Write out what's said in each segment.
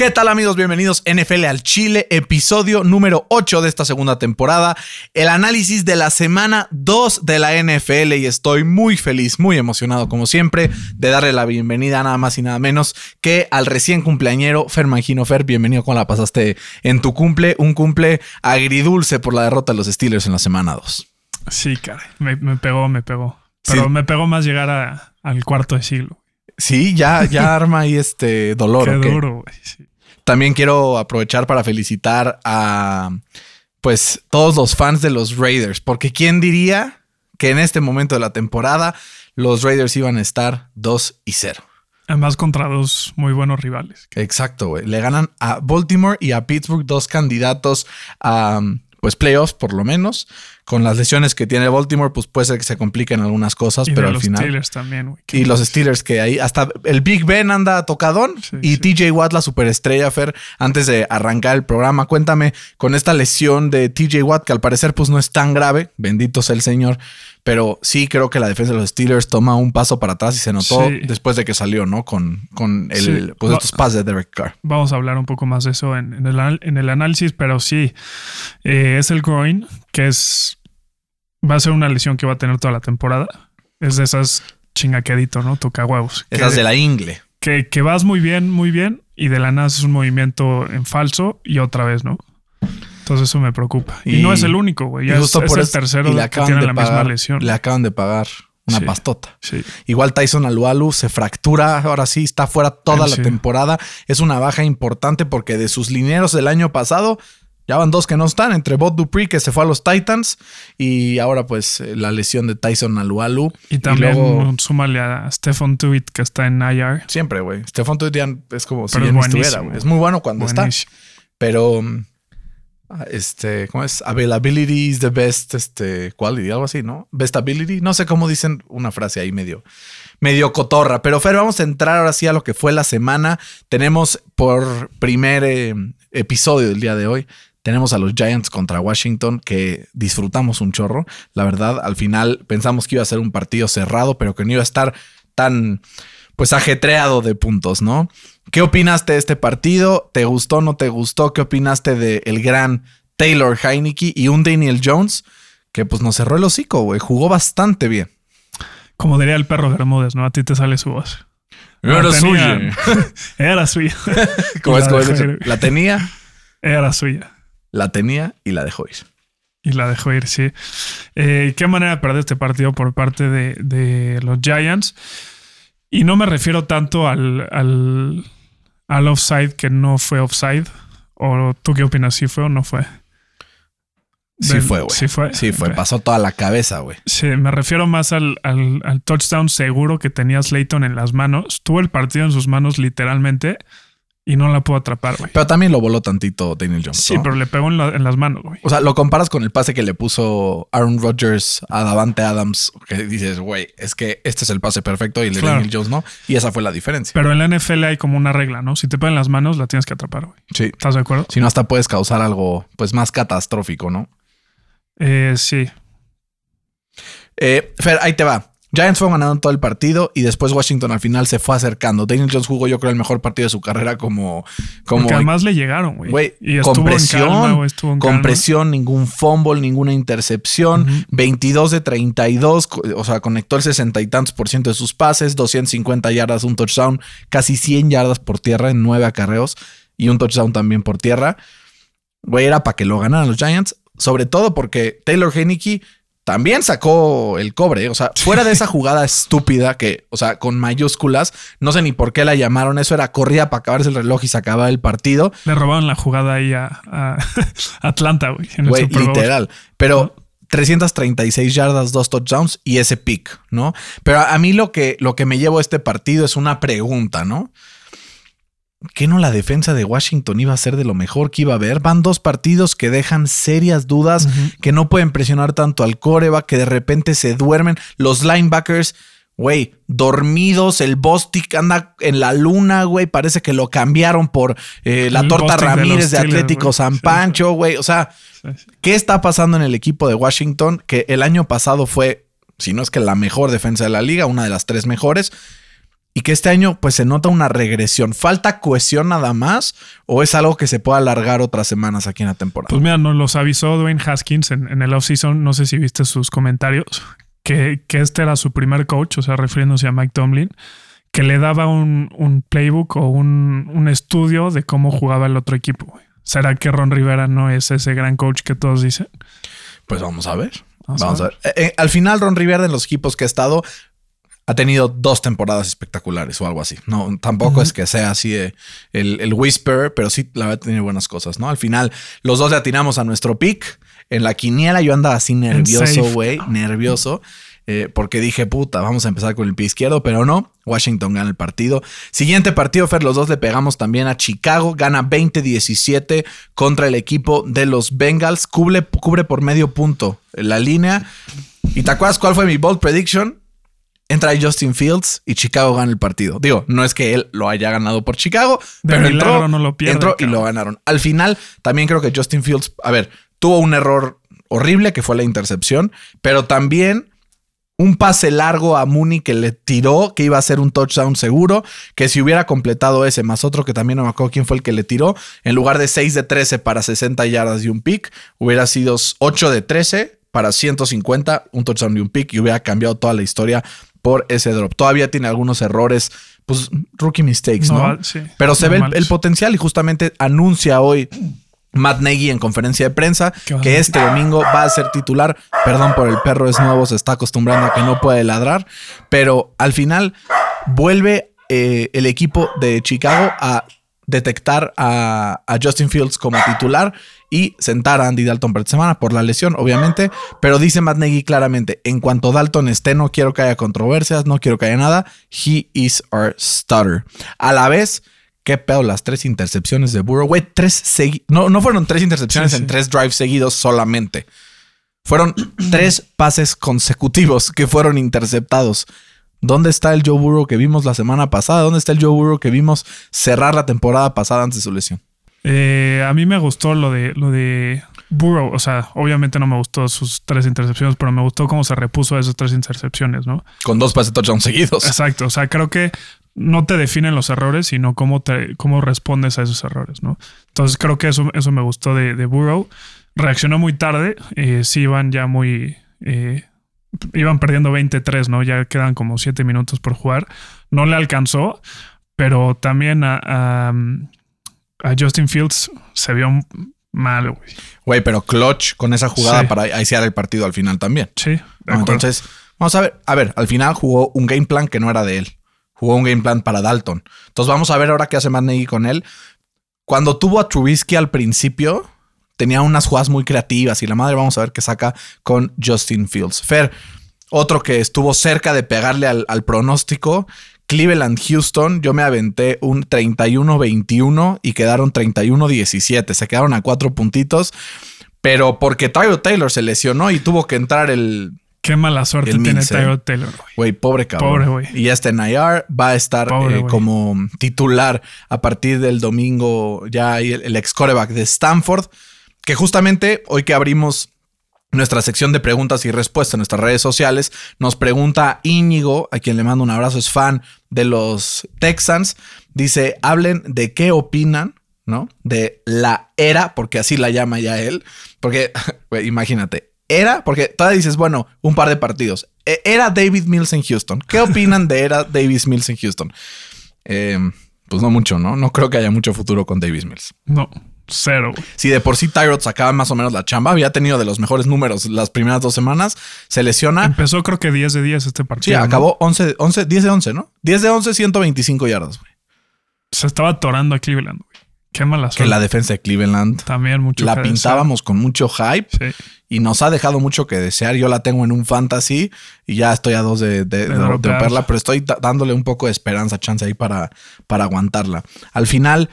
¿Qué tal amigos? Bienvenidos NFL al Chile, episodio número 8 de esta segunda temporada, el análisis de la semana 2 de la NFL y estoy muy feliz, muy emocionado como siempre de darle la bienvenida nada más y nada menos que al recién cumpleañero Fer Mangino. Fer, bienvenido, ¿cómo la pasaste en tu cumple? Un cumple agridulce por la derrota de los Steelers en la semana 2. Sí, cara, me, me pegó, me pegó. Pero Sí. me pegó más llegar a- al cuarto de siglo. Sí, ya, ya arma ahí este dolor. Qué ¿o qué? duro, güey. sí. También quiero aprovechar para felicitar a pues todos los fans de los Raiders, porque quién diría que en este momento de la temporada los Raiders iban a estar 2 y 0. Además contra dos muy buenos rivales. Exacto, güey. Le ganan a Baltimore y a Pittsburgh, dos candidatos a pues playoffs por lo menos. Con las lesiones que tiene Baltimore, pues puede ser que se compliquen algunas cosas, Y pero al los final Steelers también, güey. y los Steelers que ahí hasta el Big Ben anda tocadón Sí, y sí. TJ Watt la superestrella Fer antes de arrancar el programa cuéntame con esta lesión de TJ Watt que al parecer pues no es tan grave bendito sea el señor pero sí creo que la defensa de los Steelers toma un paso para atrás y se notó Sí. después de que salió no con, con el Sí. pues estos pases de Derek Carr Vamos a hablar un poco más de eso en, en el, en el análisis, pero sí, eh, es el groin, que es. Va a ser una lesión que va a tener toda la temporada. Es de esas chingaquedito, ¿no? Toca huevos. esas que, de la ingle que, que vas muy bien, muy bien, y de la nada haces un movimiento en falso y otra vez, ¿no? Entonces eso me preocupa. Y, Y- no es el único, güey. Ya Y es, justo es por el tercero y le que tiene la misma pagar- lesión. le acaban de pagar una Sí. pastota Sí. Igual Tyson Alualu se fractura, ahora sí está fuera toda Él la sí. temporada. Es una baja importante porque de sus linieros del año pasado ya van dos que no están, entre Bob Dupree que se fue a los Titans y ahora pues eh, la lesión de Tyson Alualu. Y también luego- súmale a Stefan Tuitt que está en IR. siempre, güey. Stefan Tuitian es como si ya no estuviera, güey. Es muy bueno cuando está, pero mm, este, ¿cómo es? Availability is the best este quality, algo así, ¿no? Best ability, no sé cómo dicen una frase ahí medio medio cotorra. Pero Fer, vamos a entrar ahora sí a lo que fue la semana. Tenemos por primer eh, episodio del día de hoy. Tenemos a los Giants contra Washington que disfrutamos un chorro. La verdad, al final pensamos que iba a ser un partido cerrado, pero que no iba a estar tan pues ajetreado de puntos, ¿no? ¿Qué opinaste de este partido? ¿Te gustó, no te gustó? ¿Qué opinaste del el gran Taylor Heineke y un Daniel Jones que pues nos cerró el hocico, güey? Jugó bastante bien. Como diría el perro Bermúdez, ¿no? A ti te sale su voz. Era La tenía- suya. Era suya. ¿Cómo Y es, la cómo es. La tenía, Era suya. la tenía y la dejó ir. Y la dejó ir, sí. Eh, ¿Qué manera de perder este partido por parte de, de los Giants? Y no me refiero tanto al, al, al offside que no fue offside. ¿O tú qué opinas? ¿Sí fue o no fue? Sí Del- fue, güey. Sí fue. Sí fue. Ok. Pasó toda la cabeza, güey. Sí, me refiero más al, al- al touchdown seguro que tenía Slayton en las manos. Tuvo el partido en sus manos literalmente y no la pudo atrapar, güey. Pero también lo voló tantito Daniel Jones. Sí, ¿no? pero le pegó en, la- en las manos, güey. O sea, lo comparas con el pase que le puso Aaron Rodgers a Davante Adams, que dices, güey, es que este es el pase perfecto y el de Claro. Daniel Jones no. Y esa fue la diferencia. Pero en la NFL hay como una regla, ¿no? Si te pegan las manos, la tienes que atrapar, güey. Sí. ¿Estás de acuerdo? Si no, hasta puedes causar algo pues más catastrófico, ¿no? Eh, sí. Eh, Fer, ahí te va. Giants fue ganando todo el partido y después Washington al final se fue acercando. Daniel Jones jugó, yo creo, el mejor partido de su carrera como. como Porque además le llegaron, güey. Y con presión, con presión, ningún fumble, ninguna intercepción. Ujú. 22 de 32, co- o sea, conectó el 60 y tantos por ciento de sus pases, 250 yardas, un touchdown, casi 100 yardas por tierra en nueve acarreos y un touchdown también por tierra. Güey, era para que lo ganaran los Giants, sobre todo porque Taylor Heineke también sacó el cobre. O sea, fuera de esa jugada estúpida que, o sea, con mayúsculas, no sé ni por qué la llamaron. Eso era corrida para acabarse el reloj y se acababa el partido. Le robaron la jugada ahí a, a Atlanta, güey. Güey, literal. Pero 336 yardas, dos touchdowns y ese pick, ¿no? Pero a mí lo que, lo que me llevo a este partido es una pregunta, ¿no? ¿Qué no la defensa de Washington iba a ser de lo mejor que iba a haber? Van dos partidos que dejan serias dudas, que no pueden presionar tanto al coreback, que de repente se duermen. Los linebackers, güey, dormidos. El Bostic anda en la luna, güey. Parece que lo cambiaron por eh, la El torta Bostic Ramírez de, Atlético. San Pancho, güey. O sea, Sí, sí. ¿qué está pasando en el equipo de Washington? Que el año pasado fue, si no es que la mejor defensa de la liga, una de las tres mejores. Y que este año pues se nota una regresión. ¿Falta cohesión nada más? ¿O es algo que se puede alargar otras semanas aquí en la temporada? Pues mira, nos los avisó Dwayne Haskins en, en el offseason. No sé si viste sus comentarios. Que, que este era su primer coach, o sea, refiriéndose a Mike Tomlin, que le daba un, un playbook o un, un estudio de cómo jugaba el otro equipo. ¿Será que Ron Rivera no es ese gran coach que todos dicen? Pues vamos a ver. Vamos Vamos, a a ver. Eh, eh, al final, Ron Rivera, en los equipos que ha estado, ha tenido dos temporadas espectaculares o algo así. No, tampoco es que sea así el, el whisper, pero sí la verdad tiene buenas cosas, ¿no? Al final, los dos le atinamos a nuestro pick. En la quiniela yo andaba así nervioso, güey, nervioso. eh, porque dije, puta, vamos a empezar con el pie izquierdo, pero no. Washington gana el partido. Siguiente partido, Fer, los dos le pegamos también a Chicago. Gana 20-17 contra el equipo de los Bengals. Cubre, cubre por medio punto la línea. ¿Y te acuerdas cuál fue mi bold prediction? Entra Justin Fields y Chicago gana el partido. Digo, no es que él lo haya ganado por Chicago, De pero entró, no lo pierde, entró y lo ganaron. Al final, también creo que Justin Fields, a ver, tuvo un error horrible que fue la intercepción, pero también un pase largo a Mooney que le tiró, que iba a ser un touchdown seguro, que si hubiera completado ese, más otro que también no me acuerdo quién fue el que le tiró, en lugar de 6 de 13 para 60 yardas y un pick, hubiera sido 8 de 13 para 150, un touchdown y un pick, y hubiera cambiado toda la historia por ese drop. Todavía tiene algunos errores, pues rookie mistakes, ¿no? No, sí, Pero se ve el, potencial y justamente anuncia hoy Matt Nagy en conferencia de prensa ¿Qué va a que este domingo va a ser titular. Perdón por el perro, es nuevo, se está acostumbrando a que no puede ladrar, pero al final vuelve eh, el equipo de Chicago a detectar a, a Justin Fields como titular y sentar a Andy Dalton por semana por la lesión, obviamente. Pero dice Matt Nagy claramente: en cuanto Dalton esté, no quiero que haya controversias, no quiero que haya nada. He is our starter. A la vez, qué pedo las tres intercepciones de Burrow. Güey, tres no, no fueron tres intercepciones Sí, en tres drives seguidos solamente. Fueron tres pases consecutivos que fueron interceptados. ¿Dónde está el Joe Burrow que vimos la semana pasada? ¿Dónde está el Joe Burrow que vimos cerrar la temporada pasada antes de su lesión? Eh, a mí me gustó lo de lo de Burrow. O sea, obviamente no me gustó sus tres intercepciones, pero me gustó cómo se repuso a esas tres intercepciones, ¿no? Con dos pases touchdown seguidos. Exacto. O sea, creo que no te definen los errores, sino cómo te, cómo respondes a esos errores, ¿no? Entonces creo que eso, eso me gustó de, de Burrow. Reaccionó muy tarde. Eh, sí iban ya muy. eh, iban perdiendo 23, ¿no? Ya quedan como 7 minutos por jugar. No le alcanzó, pero también a, a, a Justin Fields se vio mal, güey. Güey, pero clutch con esa jugada Sí. para aisear el partido al final también. Sí. Entonces, vamos a ver. A ver, al final jugó un game plan que no era de él. Jugó un game plan para Dalton. Entonces, vamos a ver ahora qué hace Matt Nagy con él. Cuando tuvo a Trubisky al principio, tenía unas jugadas muy creativas y la madre, vamos a ver qué saca con Justin Fields. Fer, otro que estuvo cerca de pegarle al, al pronóstico. Cleveland, Houston, yo me aventé un 31-21 y quedaron 31-17. Se quedaron a cuatro puntitos, pero porque Tyro Taylor se lesionó y tuvo que entrar el, Qué mala suerte tiene Mince, Tyrod Taylor, güey. Pobre cabrón. Pobre güey. Y ya está en IR, va a estar Pobre eh, como titular a partir del domingo ya el, el ex coreback de Stanford, que justamente hoy que abrimos nuestra sección de preguntas y respuestas en nuestras redes sociales, nos pregunta Íñigo, a quien le mando un abrazo, es fan de los Texans, dice, hablen de qué opinan, ¿no? De la era, porque así la llama ya él, porque, imagínate, era, porque todavía dices, bueno, un par de partidos, E- era David Mills en Houston, ¿qué opinan de era Davis Mills en Houston? Eh, pues no mucho, ¿no? No creo que haya mucho futuro con Davis Mills. No, cero. Si de por sí Tyrod sacaba más o menos la chamba, había tenido de los mejores números las primeras dos semanas, se lesiona. Empezó creo que 10 de 10 este Sí, partido. ¿no? acabó 11, 11, 10 de 11, ¿no? 10 de 11, 125 yardas, güey. Se estaba atorando a Cleveland, güey. Qué mala que suerte. la defensa de Cleveland También mucho la que desear. pintábamos con mucho hype Sí. y nos ha dejado mucho que desear. Yo la tengo en un fantasy y ya estoy a dos de, de, de dropearla, pero estoy dándole un poco de esperanza, chance ahí para, para aguantarla. Al final,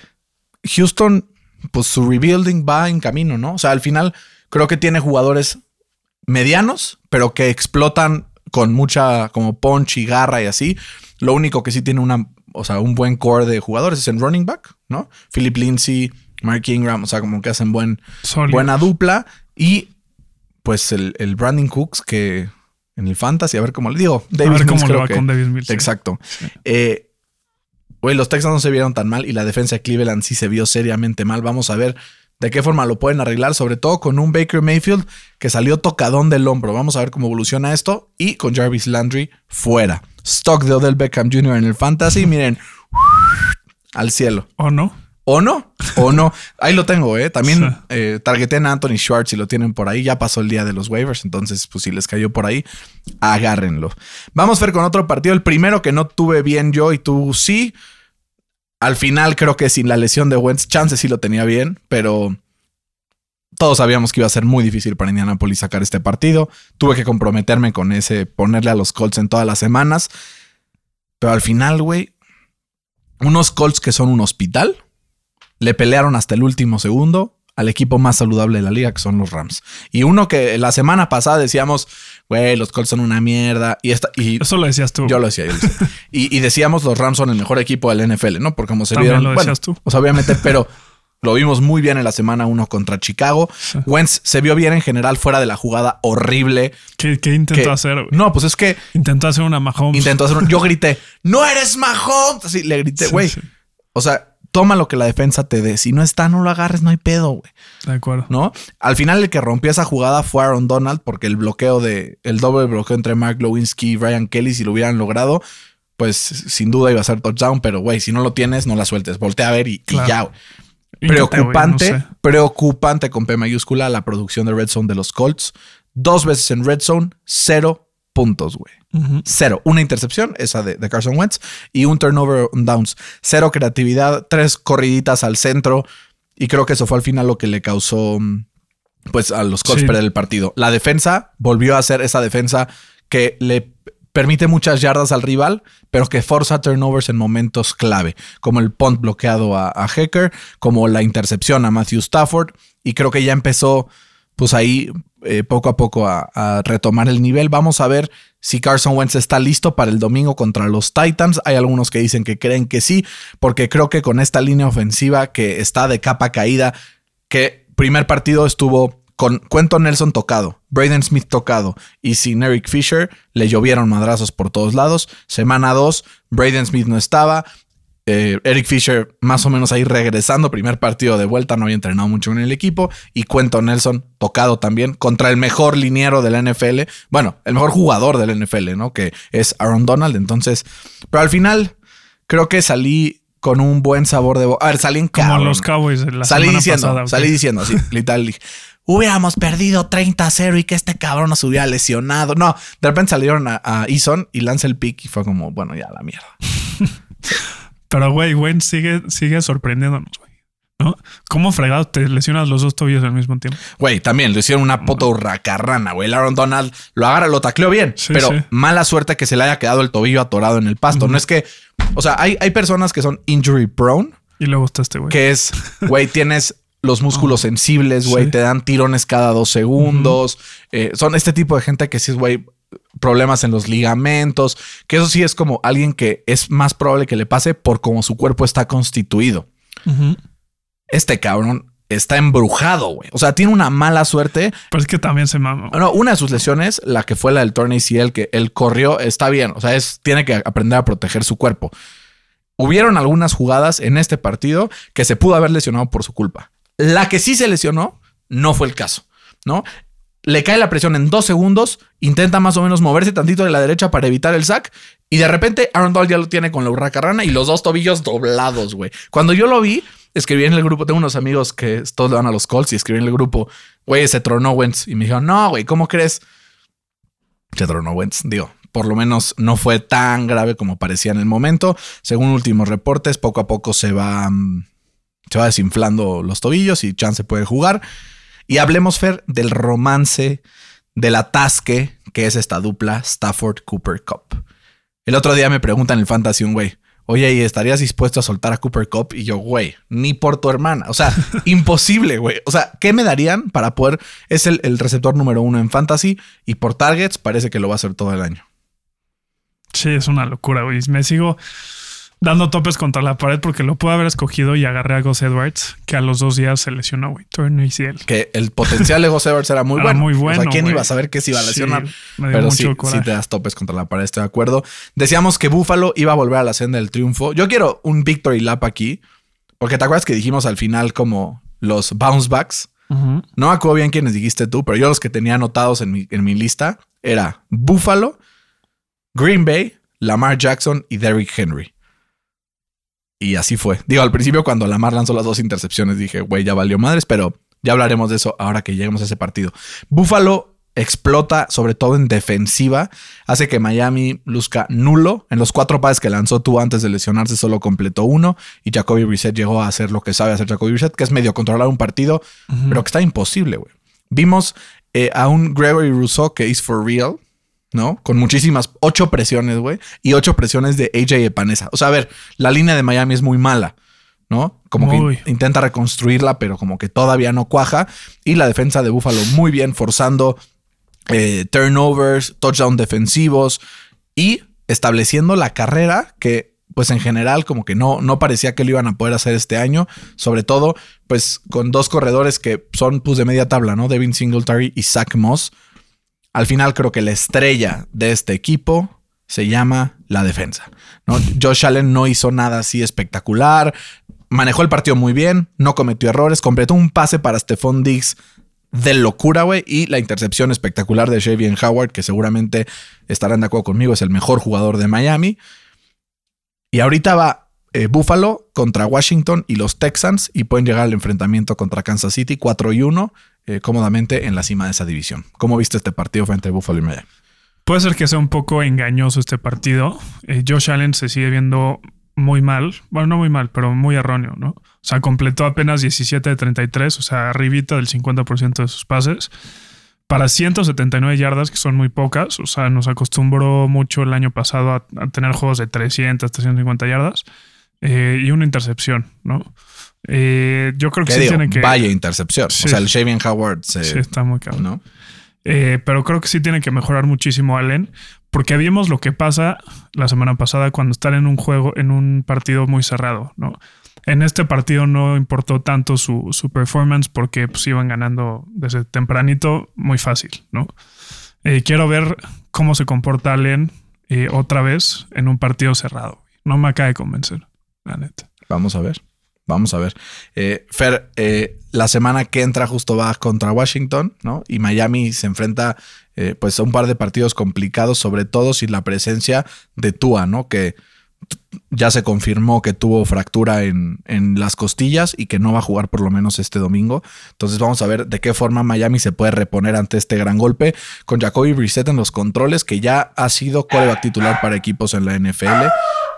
Houston, pues su rebuilding va en camino, ¿no? O sea, al final creo que tiene jugadores medianos, pero que explotan con mucha como punch y garra y así. Lo único que sí tiene una, o sea, un buen core de jugadores es en running back, ¿no? Philip Lindsay, Mark Ingram, o sea, como que hacen buen, buena dupla. Y pues el, el Brandon Cooks que en el fantasy, a ver cómo le digo. A Davis ver Mills cómo le creo va que- con Davis Mills. Exacto. Sí. Eh, Güey, los Texans no se vieron tan mal y la defensa de Cleveland sí se vio seriamente mal. Vamos a ver de qué forma lo pueden arreglar, sobre todo con un Baker Mayfield que salió tocadón del hombro. Vamos a ver cómo evoluciona esto y con Jarvis Landry fuera. Stock de Odell Beckham Jr. en el fantasy, miren, al cielo. ¿O no? ¿O no? ¿O no? Ahí lo tengo, ¿eh? También Sí. eh, targeté a Anthony Schwartz y lo tienen por ahí. Ya pasó el día de los waivers, entonces, pues si les cayó por ahí, agárrenlo. Vamos a ver con otro partido. El primero que no tuve bien yo y tú sí. Al final creo que sin la lesión de Wentz, chance sí lo tenía bien, pero todos sabíamos que iba a ser muy difícil para Indianapolis sacar este partido. Tuve que comprometerme con ese, ponerle a los Colts en todas las semanas. Pero al final, güey, unos Colts que son un hospital le pelearon hasta el último segundo al equipo más saludable de la liga, que son los Rams. Y uno que la semana pasada decíamos, güey, los Colts son una mierda. Y, esta, y Eso lo decías tú. yo lo decía, yo lo decía. y, y decíamos, los Rams son el mejor equipo del NFL, ¿no? Porque como se También vieron. lo bueno, decías tú. O sea, obviamente, pero lo vimos muy bien en la semana uno contra Chicago. Sí. Wentz se vio bien en general fuera de la jugada horrible. ¿Qué, qué intentó que- hacer? No, pues es que Intentó hacer una Mahomes. intentó hacer un. Yo grité, ¡No eres Mahomes! Así le grité, Sí, güey. sí. O sea, toma lo que la defensa te dé. Si no está, no lo agarres, no hay pedo, güey. De acuerdo. ¿No? Al final, el que rompió esa jugada fue Aaron Donald, porque el bloqueo de. El doble bloqueo entre Mark Lewinsky y Ryan Kelly, si lo hubieran logrado, pues sin duda iba a ser touchdown. Pero, güey, si no lo tienes, no la sueltes. Voltea a ver y, ya, güey. Preocupante, no sé. preocupante con P mayúscula la producción de Red Zone de los Colts. Dos veces en Red Zone, cero puntos, güey. Cero. Una intercepción, esa de, de Carson Wentz, y un turnover on downs. Cero creatividad, tres corriditas al centro. Y creo que eso fue al final lo que le causó mm, pues a los Colts Sí. perder el partido. La defensa volvió a ser esa defensa que le permite muchas yardas al rival, pero que forza turnovers en momentos clave, como el punt bloqueado a, a Hecker, como la intercepción a Matthew Stafford. Y creo que ya empezó pues ahí eh, poco a poco a, a retomar el nivel. Vamos a ver si Carson Wentz está listo para el domingo contra los Titans. Hay algunos que dicen que creen que sí, porque creo que con esta línea ofensiva que está de capa caída, que primer partido estuvo con Quentin Nelson tocado, Braden Smith tocado y sin Eric Fisher, le llovieron madrazos por todos lados. Semana 2, Braden Smith no estaba. Eh, Eric Fisher más o menos ahí regresando, primer partido de vuelta, no había entrenado mucho en el equipo. Y Quentin Nelson tocado también contra el mejor liniero del NFL. Bueno, el mejor jugador del NFL, ¿no? Que es Aaron Donald. Entonces, pero al final creo que salí con un buen sabor de boca. A ver, salí en Como los Cowboys de la salí semana diciendo, pasada. salí diciendo así, literal. dije, Hubiéramos perdido 30-0 y que este cabrón nos hubiera lesionado. No, de repente salieron a, a Eason y lanza el pick y fue como, bueno, ya la mierda. Pero, güey, Wentz sigue, sigue sorprendiéndonos, güey. ¿No? ¿Cómo fregado te lesionas los dos tobillos al mismo tiempo? Güey, también le hicieron una puta hurracarrana, güey. Aaron Donald lo agarra, lo tacleó bien, Sí, pero sí. mala suerte que se le haya quedado el tobillo atorado en el pasto. No es que, o sea, hay, hay personas que son injury prone, Y luego está este, güey. que es, güey, tienes los músculos sensibles, güey, Sí. te dan tirones cada dos segundos. Eh, son este tipo de gente que sí es, güey, problemas en los ligamentos, que eso sí es como alguien que es más probable que le pase por cómo su cuerpo está constituido. Este cabrón está embrujado, güey. O sea, tiene una mala suerte. Pero es que también se mama. No, una de sus lesiones, la que fue la del torneo ACL, que él corrió, está bien. O sea, es, tiene que aprender a proteger su cuerpo. Hubieron algunas jugadas en este partido que se pudo haber lesionado por su culpa. La que sí se lesionó no fue el caso, ¿no? Le cae la presión en dos segundos, intenta más o menos moverse tantito de la derecha para evitar el sack y de repente Aaron Donald ya lo tiene con la hurracarrana y los dos tobillos doblados, güey. Cuando yo lo vi, escribí en el grupo, tengo unos amigos que todos le van a los Colts y escribí en el grupo, güey, se tronó Wentz y me dijeron, no, güey, ¿cómo crees? Se tronó Wentz, digo, por lo menos no fue tan grave como parecía en el momento. Según últimos reportes, poco a poco se va, mm, se va desinflando los tobillos y Chance puede jugar. Y hablemos, Fer, del romance, del atasque que es esta dupla Stafford Cooper Cup. El otro día me preguntan en el Fantasy un güey, oye, ¿y estarías dispuesto a soltar a Cooper Cup? Y yo, güey, ni por tu hermana. O sea, imposible, güey. O sea, ¿qué me darían para poder? Es el, el receptor número uno en Fantasy y por targets parece que lo va a hacer todo el año. Sí, es una locura, güey. Me sigo dando topes contra la pared porque lo puedo haber escogido y agarré a Gus Edwards, que a los dos días se lesionó, güey. Torno ACL. Que el potencial de Gus Edwards era muy Era bueno. muy bueno, O sea, ¿quién iba a saber que se iba a lesionar? Sí, me dio Pero mucho sí, coraje. sí te das topes contra la pared, estoy de acuerdo. Decíamos que Buffalo iba a volver a la senda del triunfo. Yo quiero un victory lap aquí, porque te acuerdas que dijimos al final como los bounce backs. No me acuerdo bien quiénes dijiste tú, pero yo los que tenía anotados en mi, en mi lista era Buffalo, Green Bay, Lamar Jackson y Derrick Henry. Y así fue. Digo, al principio cuando Lamar lanzó las dos intercepciones dije, güey, ya valió madres, pero ya hablaremos de eso ahora que lleguemos a ese partido. Buffalo explota, sobre todo en defensiva, hace que Miami luzca nulo. En los cuatro pases que lanzó tú antes de lesionarse, solo completó uno. Y Jacoby Brissett llegó a hacer lo que sabe hacer Jacoby Brissett, que es medio controlar un partido, pero que está imposible, güey. Vimos eh, a un Gregory Rousseau que es for real, ¿no? Con muchísimas, ocho presiones, güey, y ocho presiones de AJ Epanesa. O sea, a ver, la línea de Miami es muy mala, ¿no? Como Muy. que in- intenta reconstruirla, pero como que todavía no cuaja. Y la defensa de Buffalo muy bien, forzando eh, turnovers, touchdown defensivos y estableciendo la carrera que pues en general como que no, no parecía que lo iban a poder hacer este año, sobre todo pues con dos corredores que son pues de media tabla, ¿no? Devin Singletary y Zach Moss. Al final creo que la estrella de este equipo se llama la defensa. Josh Allen no hizo nada así espectacular, manejó el partido muy bien, no cometió errores, completó un pase para Stephon Diggs de locura, güey. Y la intercepción espectacular de Shavian Howard, que seguramente estarán de acuerdo conmigo, es el mejor jugador de Miami. Y ahorita va eh, Buffalo contra Washington y los Texans y pueden llegar al enfrentamiento contra Kansas City 4 y 1 eh, cómodamente en la cima de esa división. ¿Cómo viste este partido frente a Buffalo y Miami? Puede ser que sea un poco engañoso este partido. Eh, Josh Allen se sigue viendo muy mal. Bueno, no muy mal, pero muy erróneo, ¿no? O sea, completó apenas 17 de 33, o sea, arribita del 50% de sus pases. Para 179 yardas, que son muy pocas. O sea, nos acostumbró mucho el año pasado a, tener juegos de 300, 350 yardas. eh, y una intercepción, ¿no? Eh, yo creo que ¿Qué sí digo? tiene que... Vaya intercepción. Sí. O sea, el Shavian Howard se... Sí, está muy cabrón. ¿no? Eh, pero creo que sí tiene que mejorar muchísimo Allen, porque vimos lo que pasa la semana pasada cuando están en un juego, en un partido muy cerrado, ¿no? En este partido no importó tanto su, su performance porque pues, iban ganando desde tempranito muy fácil, ¿no? Eh, quiero ver cómo se comporta Allen eh, otra vez en un partido cerrado. No me acaba de convencer, la neta. Vamos a ver. Vamos a ver. Eh, Fer, eh, la semana que entra justo va contra Washington, ¿no? Y Miami se enfrenta eh, pues a un par de partidos complicados, sobre todo sin la presencia de Tua, ¿no? Que ya se confirmó que tuvo fractura en, en las costillas y que no va a jugar por lo menos este domingo. Entonces vamos a ver de qué forma Miami se puede reponer ante este gran golpe con Jacoby Brissett en los controles, que ya ha sido coreback titular para equipos en la NFL.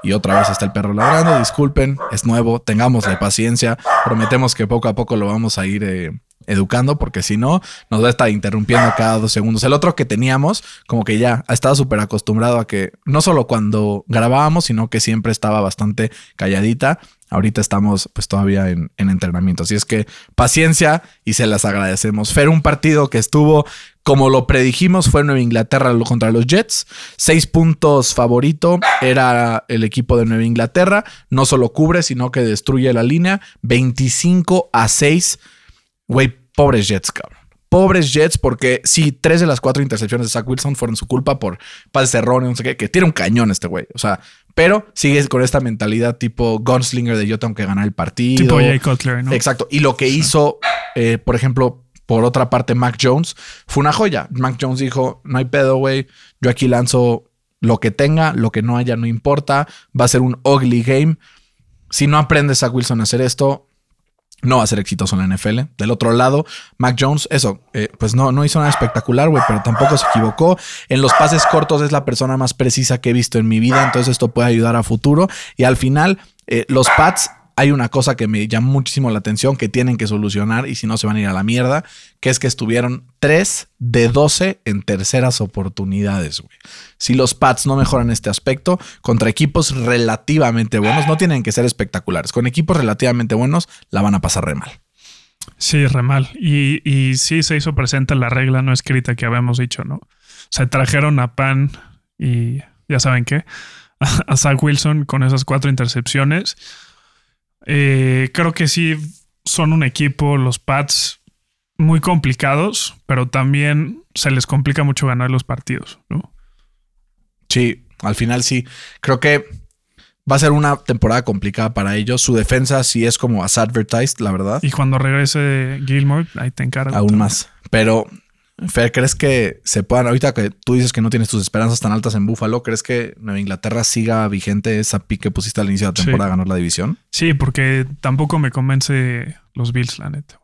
Y otra vez está el perro ladrando. Disculpen, es nuevo, tengámosle paciencia. Prometemos que poco a poco lo vamos a ir eh, educando, porque si no, nos va a estar interrumpiendo cada dos segundos. El otro que teníamos, como que ya ha estado súper acostumbrado a que no solo cuando grabábamos, sino que siempre estaba bastante calladita. Ahorita estamos pues todavía en, en entrenamiento. Así es que paciencia y se las agradecemos. Fer, un partido que estuvo como lo predijimos, fue Nueva Inglaterra contra los Jets. Seis puntos favorito era el equipo de Nueva Inglaterra. No solo cubre, sino que destruye la línea. 25 a 6. Güey, pobres Jets, cabrón. Pobres Jets, porque sí, tres de las cuatro intercepciones de Zach Wilson fueron su culpa por pases erróneos, no sé qué, que tiene un cañón este güey. O sea, pero sigue con esta mentalidad tipo gunslinger de yo tengo que ganar el partido. Tipo Jay Cutler, ¿no? Exacto. Y lo que hizo, eh, por ejemplo, por otra parte, Mac Jones, fue una joya. Mac Jones dijo: No hay pedo, güey. Yo aquí lanzo lo que tenga, lo que no haya, no importa. Va a ser un ugly game. Si no aprendes a Wilson a hacer esto, no va a ser exitoso en la NFL. Del otro lado, Mac Jones, eso, eh, pues no, no hizo nada espectacular, güey, pero tampoco se equivocó. En los pases cortos es la persona más precisa que he visto en mi vida, entonces esto puede ayudar a futuro. Y al final, eh, los Pats hay una cosa que me llama muchísimo la atención que tienen que solucionar y si no se van a ir a la mierda, que es que estuvieron 3 de 12 en terceras oportunidades, güey. Si los Pats no mejoran este aspecto contra equipos relativamente buenos, no tienen que ser espectaculares, con equipos relativamente buenos la van a pasar re mal. Sí, re mal. Y, y sí se hizo presente la regla no escrita que habíamos dicho, ¿no? Se trajeron a Pan y ya saben qué, a Zach Wilson con esas cuatro intercepciones. Eh, creo que sí son un equipo, los Pats, muy complicados, pero también se les complica mucho ganar los partidos, ¿no? Sí, al final sí. Creo que va a ser una temporada complicada para ellos. Su defensa sí es como as advertised, la verdad. Y cuando regrese Gilmore, ahí te encargo. Aún más. Pero, Fer, ¿crees que se puedan, ahorita que tú dices que no tienes tus esperanzas tan altas en Buffalo, ¿crees que Nueva Inglaterra siga vigente esa pick que pusiste al inicio de la Sí. temporada a ganar la división? Sí, porque tampoco me convence los Bills, la neta.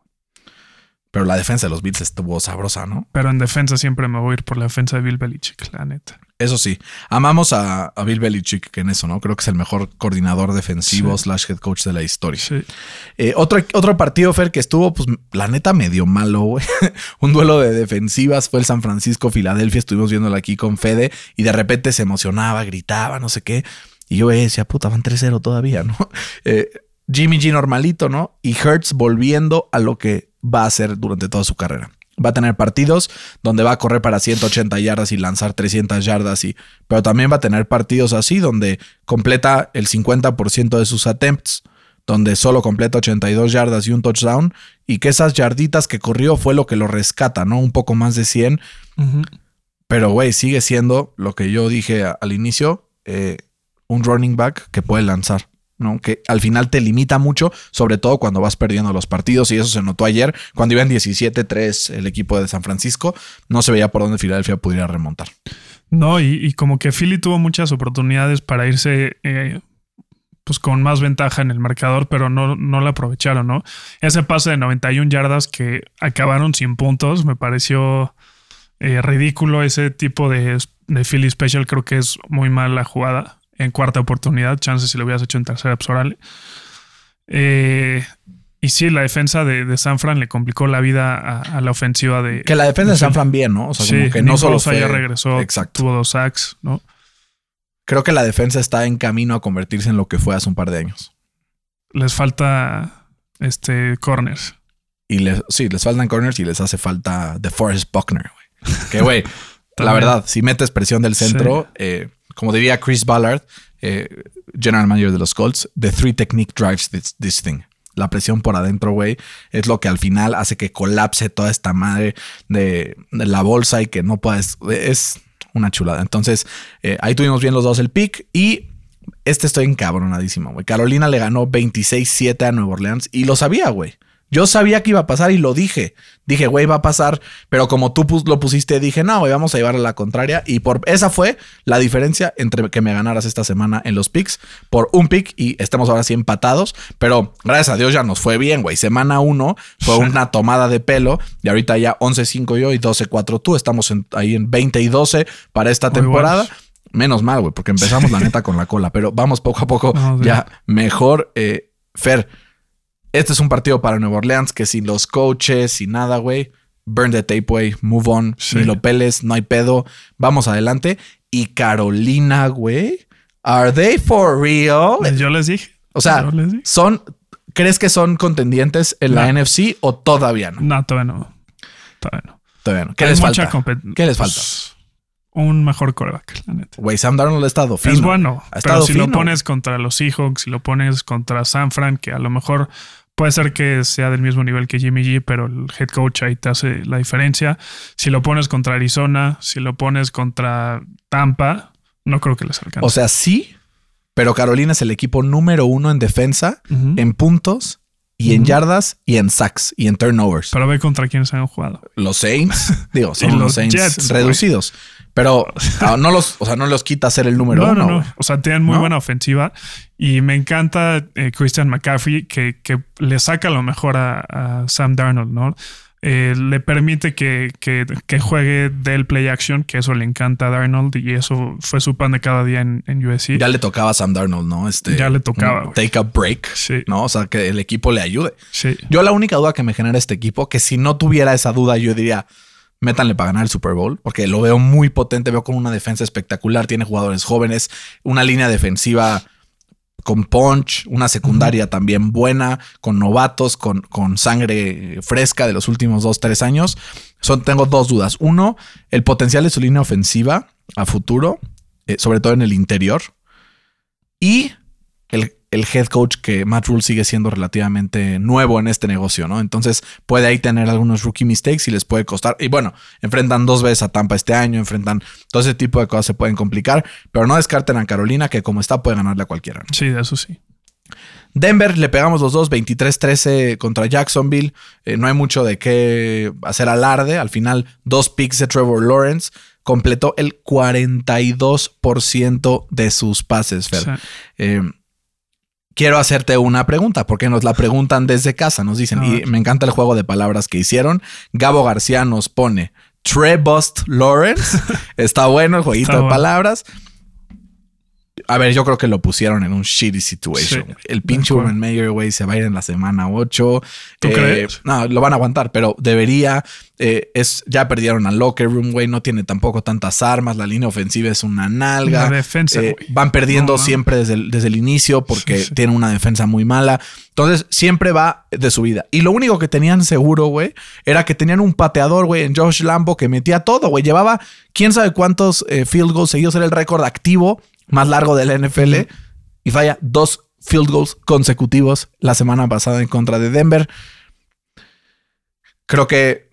Pero la defensa de los Bills estuvo sabrosa, ¿no? Pero en defensa siempre me voy a ir por la defensa de Bill Belichick, la neta. Eso sí, amamos a, a Bill Belichick que en eso, ¿no? Creo que es el mejor coordinador defensivo Sí. slash head coach de la historia. Sí. Eh, otro, otro partido, Fer, que estuvo, pues, la neta, medio malo, güey. Un duelo de defensivas fue el San Francisco-Filadelfia. Estuvimos viéndolo aquí con Fede y de repente se emocionaba, gritaba, no sé qué. Y yo eh, decía, puta, van 3-0 todavía, ¿no? Eh, Jimmy G normalito, ¿no? Y Hertz volviendo a lo que va a hacer durante toda su carrera. Va a tener partidos donde va a correr para 180 yardas y lanzar 300 yardas, y, pero también va a tener partidos así donde completa el 50% de sus attempts, donde solo completa 82 yardas y un touchdown, y que esas yarditas que corrió fue lo que lo rescata, ¿no? Un poco más de 100, Ujú. pero güey, sigue siendo lo que yo dije al inicio, eh, un running back que puede lanzar. ¿No? Que al final te limita mucho, sobre todo cuando vas perdiendo los partidos, y eso se notó ayer, cuando iban 17-3 el equipo de San Francisco, no se veía por dónde Filadelfia pudiera remontar. No, y, como que Philly tuvo muchas oportunidades para irse eh, pues con más ventaja en el marcador, pero no, no la aprovecharon, ¿no? Ese pase de 91 yardas que acabaron sin puntos, me pareció eh, ridículo ese tipo de, de Philly Special, creo que es muy mala jugada en cuarta oportunidad, chances si lo hubieras hecho en tercera, pues. Eh, y sí, la defensa de, de San Fran le complicó la vida a, a la ofensiva de... Que la defensa de San Fran bien, ¿no? O sea, como que no solo fue... ya regresó, Exacto. tuvo dos sacks, ¿no? Creo que la defensa está en camino a convertirse en lo que fue hace un par de años. Les falta este corners. Y les, sí, les faltan corners y les hace falta The Forest Buckner, güey. Que, güey, la verdad, si metes presión del centro, eh, como diría Chris Ballard, eh, general manager de los Colts, the three technique drives this, this thing. La presión por adentro, güey, es lo que al final hace que colapse toda esta madre de, de la bolsa y que no puedes. Es una chulada. Entonces, eh, ahí tuvimos bien los dos el pick y este estoy encabronadísimo, güey. Carolina le ganó 26-7 a Nueva Orleans y lo sabía, güey. Yo sabía que iba a pasar y lo dije. Dije, güey, va a pasar. Pero como tú pus- lo pusiste, dije, no, güey, vamos a llevar a la contraria. Y por esa fue la diferencia entre que me ganaras esta semana en los picks por un pick y estamos ahora sí empatados. Pero gracias a Dios ya nos fue bien, güey. Semana 1 fue una tomada de pelo y ahorita ya 11-5 yo y 12-4 tú. Estamos en- ahí en 20 y 12 para esta Muy temporada. buenos. Menos mal, güey, porque empezamos la neta con la cola, pero vamos poco a poco ya mejor. Eh, Fer, este es un partido para Nueva Orleans que sin los coaches, sin nada, güey. Burn the tape, güey. Move on. Sí. Milo Pérez, no hay pedo. Vamos adelante. Y Carolina, güey. ¿Are they for real? Yo les dije. O sea, Yo les dije. son. ¿Crees que son contendientes en la. NFC o todavía no? No, todavía no. Todavía no. Todavía no. ¿Qué les falta? ¿Qué les pues, falta? Un mejor coreback, la neta. Güey, Sam Darnold ha estado fino. es bueno, Ha pero si lo pones contra los Seahawks, si lo pones contra San Fran, que a lo mejor puede ser que sea del mismo nivel que Jimmy G, pero el head coach ahí te hace la diferencia. Si lo pones contra Arizona, si lo pones contra Tampa, no creo que les alcance. O sea, sí, pero Carolina es el equipo número uno en defensa, en puntos y en yardas y en sacks y en turnovers. pero ve contra quienes han jugado. los Saints, digo, son los los Saints Jets, reducidos, pero ah, no los, o sea, no los quita ser el número No, uno. no, no. O sea, tienen muy buena ofensiva. Y me encanta eh, Christian McCaffrey, que, que le saca lo mejor a, a Sam Darnold, ¿no? Eh, le permite que, que, que juegue del play action, que eso le encanta a Darnold y eso fue su pan de cada día en, en USC. Ya le tocaba a Sam Darnold, ¿no? Este, Ya le tocaba. Take a break, Sí. ¿no? O sea, que el equipo le ayude. Sí. Yo la única duda que me genera este equipo, que si no tuviera esa duda, yo diría, métanle para ganar el Super Bowl, porque lo veo muy potente, veo con una defensa espectacular, tiene jugadores jóvenes, una línea defensiva con punch, una secundaria también buena, con novatos, con, con sangre fresca de los últimos dos, tres años. Son, tengo dos dudas. Uno, el potencial de su línea ofensiva a futuro, eh, sobre todo en el interior. Y el, el head coach que Matt Rule sigue siendo relativamente nuevo en este negocio, ¿no? Entonces puede ahí tener algunos rookie mistakes y les puede costar. Y bueno, enfrentan dos veces a Tampa este año, enfrentan todo ese tipo de cosas se pueden complicar, pero no descarten a Carolina que como está puede ganarle a cualquiera. ¿no? Sí, de eso sí. Denver le pegamos los dos, 23-13 contra Jacksonville. Eh, no hay mucho de qué hacer alarde. Al final, dos picks de Trevor Lawrence. Completó el 42% de sus pases, Fer. Sí. Eh, quiero hacerte una pregunta, porque nos la preguntan desde casa, nos dicen, y me encanta el juego de palabras que hicieron. Gabo García nos pone Trebust Lawrence. Está bueno el jueguito de palabras. A ver, yo creo que lo pusieron en un shitty situation. Sí, el pinche. Urban Meyer, güey, se va a ir en la semana 8. ¿Tú crees? No, lo van a aguantar, pero debería. eh, es, ya perdieron al locker room, güey. No tiene tampoco tantas armas. La línea ofensiva es una nalga. La defensa, Eh, van perdiendo No, no. siempre desde el, desde el inicio porque Sí, sí. tienen una defensa muy mala. Entonces, siempre va de su vida. Y lo único que tenían seguro, güey, era que tenían un pateador, güey, en Josh Lambo que metía todo, güey. Llevaba quién sabe cuántos eh, field goals seguidos. Era el récord activo más largo de la NFL. Y falla dos field goals consecutivos la semana pasada en contra de Denver. Creo que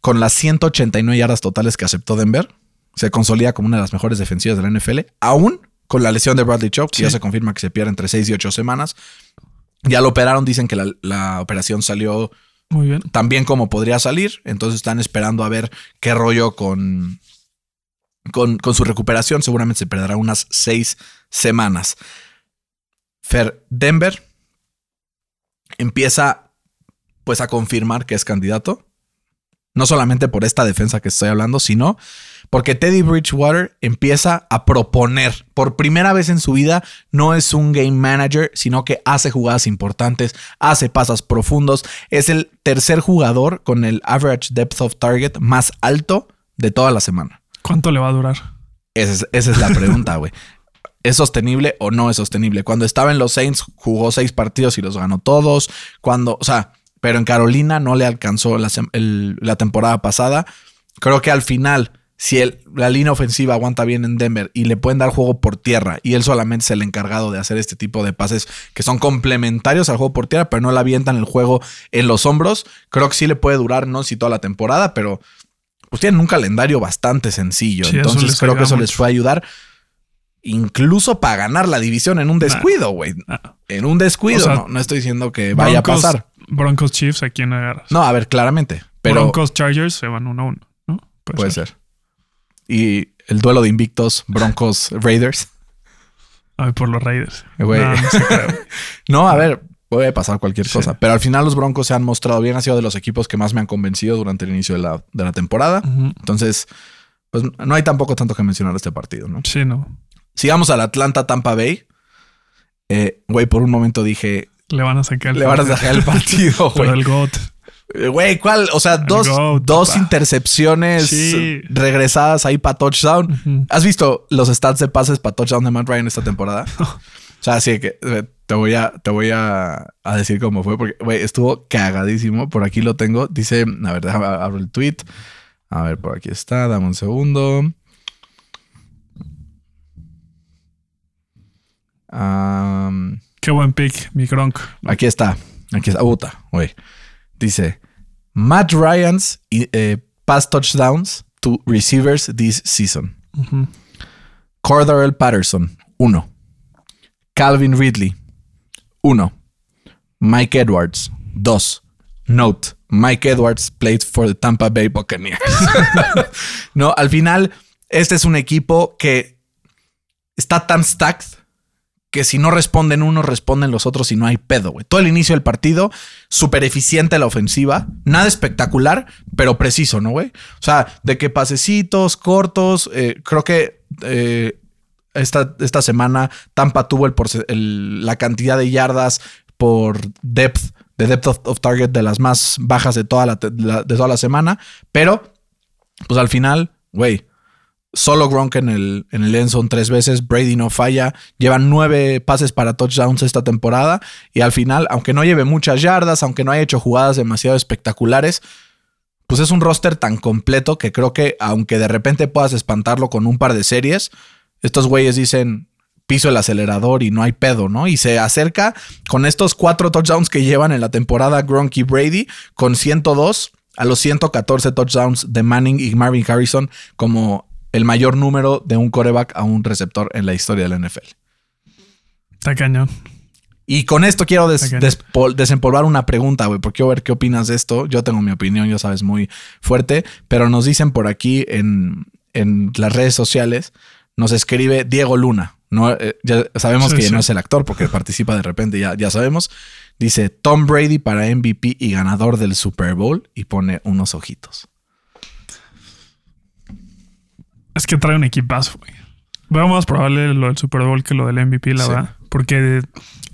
con las 189 yardas totales que aceptó Denver, se consolida como una de las mejores defensivas de la NFL, aún con la lesión de Bradley Chubb, que ya se confirma que se pierde entre 6 y 8 semanas. Ya lo operaron, dicen que la, la operación salió Muy bien. tan bien como podría salir, entonces están esperando a ver qué rollo con, con, su recuperación. Seguramente se perderá unas 6 semanas. Fer, Denver empieza pues a confirmar que es candidato. No solamente por esta defensa que estoy hablando, sino porque Teddy Bridgewater empieza a proponer. Por primera vez en su vida, no es un game manager, sino que hace jugadas importantes, hace pasos profundos. Es el tercer jugador con el average depth of target más alto de toda la semana. ¿Cuánto le va a durar? Esa es, la pregunta, güey. ¿Es sostenible o no es sostenible? Cuando estaba en los Saints, jugó seis partidos y los ganó todos. Cuando, o sea, pero en Carolina no le alcanzó la, temporada pasada. Creo que al final, si la línea ofensiva aguanta bien en Denver y le pueden dar juego por tierra y él solamente es el encargado de hacer este tipo de pases que son complementarios al juego por tierra, pero no le avientan el juego en los hombros, creo que sí le puede durar, no si toda la temporada, pero pues tienen un calendario bastante sencillo. Sí, Entonces les creo que eso les mucho. puede ayudar incluso para ganar la división en un descuido, güey. Ah, En un descuido. O sea, no, no estoy diciendo que vaya Broncos- a pasar. Broncos Chiefs, ¿a quién agarras? No, a ver, claramente. Pero Broncos Chargers se van uno a uno, ¿no? puede ser. Y el duelo de invictos Broncos Raiders. Ay, por los Raiders. Güey. No, no se creo. No, a ver, puede pasar cualquier Sí. cosa. Pero al final los Broncos se han mostrado bien. Ha sido de los equipos que más me han convencido durante el inicio de la, de la temporada. Entonces, pues no hay tampoco tanto que mencionar este partido, ¿no? Sí, no. Sigamos al Atlanta Tampa Bay. Eh, Güey, por un momento dije, Le van a sacar el le van a dejar el partido, güey. el GOAT. Eh, Güey, ¿cuál? O sea, dos, GOAT, dos intercepciones Sí. regresadas ahí para touchdown. ¿Has visto los stats de pases para touchdown de Matt Ryan esta temporada? O sea, así que eh, te voy a, te voy a, a decir cómo fue, porque güey, estuvo cagadísimo. Por aquí lo tengo. Dice, a ver, déjame abro el tweet. A ver, por aquí está. Dame un segundo. Qué buen pick, mi Gronk. Aquí está. Aquí está. Puta, güey. Dice Matt Ryan's eh, pass touchdowns to receivers this season. Cordarrelle Patterson, 1. Calvin Ridley, 1. Mike Edwards, 2. Note, Mike Edwards played for the Tampa Bay Buccaneers. no, al final, este es un equipo que está tan stacked que si no responden unos, responden los otros y no hay pedo, güey. Todo el inicio del partido, súper eficiente la ofensiva, nada espectacular, pero preciso, ¿no, güey? O sea, de que pasecitos cortos, eh, creo que eh, esta, esta, semana Tampa tuvo el, la cantidad de yardas por depth, de depth of, target de las más bajas de toda la, de toda la semana, pero pues al final, güey, Solo Gronk en el, en el end tres veces. Brady no falla. Llevan nueve pases para touchdowns esta temporada. Y al final, aunque no lleve muchas yardas, aunque no haya hecho jugadas demasiado espectaculares, pues es un roster tan completo que creo que, aunque de repente puedas espantarlo con un par de series, estos güeyes dicen piso el acelerador y no hay pedo, ¿no? Y se acerca con estos cuatro touchdowns que llevan en la temporada Gronk y Brady con 102 a los 114 touchdowns de Manning y Marvin Harrison como el mayor número de un coreback a un receptor en la historia del NFL. Está cañón. Y con esto quiero desempolvar una pregunta, güey, porque quiero ver qué opinas de esto. Yo tengo mi opinión, ya sabes, muy fuerte, pero nos dicen por aquí en, las redes sociales, nos escribe Diego Luna. No, eh, ya sabemos que no es el actor porque participa de repente, ya, ya sabemos. Dice Tom Brady para MVP y ganador del Super Bowl y pone unos ojitos. Es que trae un equipazo, güey. Veo más probable lo del Super Bowl que lo del MVP, la verdad. Porque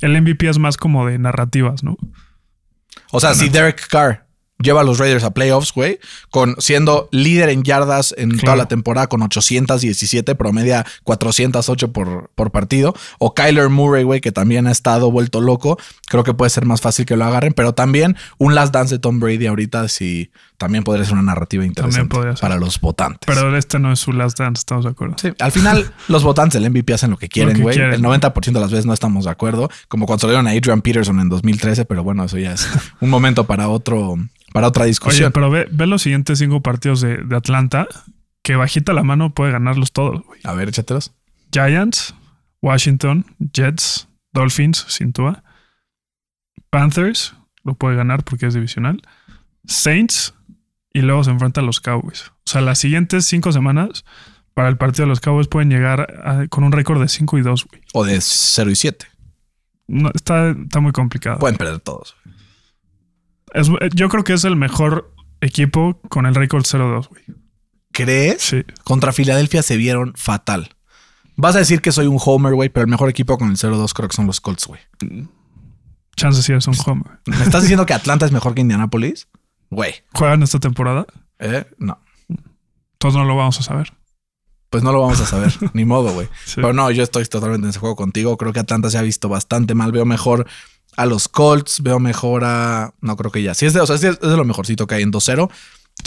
el MVP es más como de narrativas, ¿no? O sea, si Derek Carr lleva a los Raiders a playoffs, güey, con siendo líder en yardas en toda la temporada con 817, promedia 408 por, por partido, o Kyler Murray, güey, que también ha estado vuelto loco, creo que puede ser más fácil que lo agarren, pero también un last dance de Tom Brady ahorita sí también podría ser una narrativa interesante para los votantes. Pero este no es su last dance, estamos de acuerdo. Sí, al final los votantes del MVP hacen lo que quieren, güey. El 90% de las veces no estamos de acuerdo, como cuando salieron a Adrian Peterson en 2013, pero bueno, eso ya es un momento para otro para otra discusión. Oye, pero ve, los siguientes cinco partidos de, Atlanta, que bajita la mano puede ganarlos todos. A ver, échatelos. Giants, Washington, Jets, Dolphins, sin Panthers, lo puede ganar porque es divisional. Saints, y luego se enfrenta a los Cowboys. O sea, las siguientes cinco semanas para el partido de los Cowboys pueden llegar con un récord de 5 y 2, güey. O de 0 y 7. No, está, está muy complicado. Pueden perder todos yo creo que es el mejor equipo con el récord 0-2, güey. ¿Crees? Sí. Contra Filadelfia se vieron fatal. Vas a decir que soy un homer, güey, pero el mejor equipo con el 0-2 creo que son los Colts, güey. Chances sí es un homer. ¿Me estás diciendo que Atlanta es mejor que Indianapolis? Güey. ¿Juegan esta temporada? Eh, no. Todos no lo vamos a saber. Pues no lo vamos a saber, ni modo, güey. Pero no, yo estoy totalmente en ese juego contigo. Creo que Atlanta se ha visto bastante mal. Veo mejor a los Colts, veo mejor a. No creo que ya. Sí, es de, o sea, es de, lo mejorcito que hay en 2-0.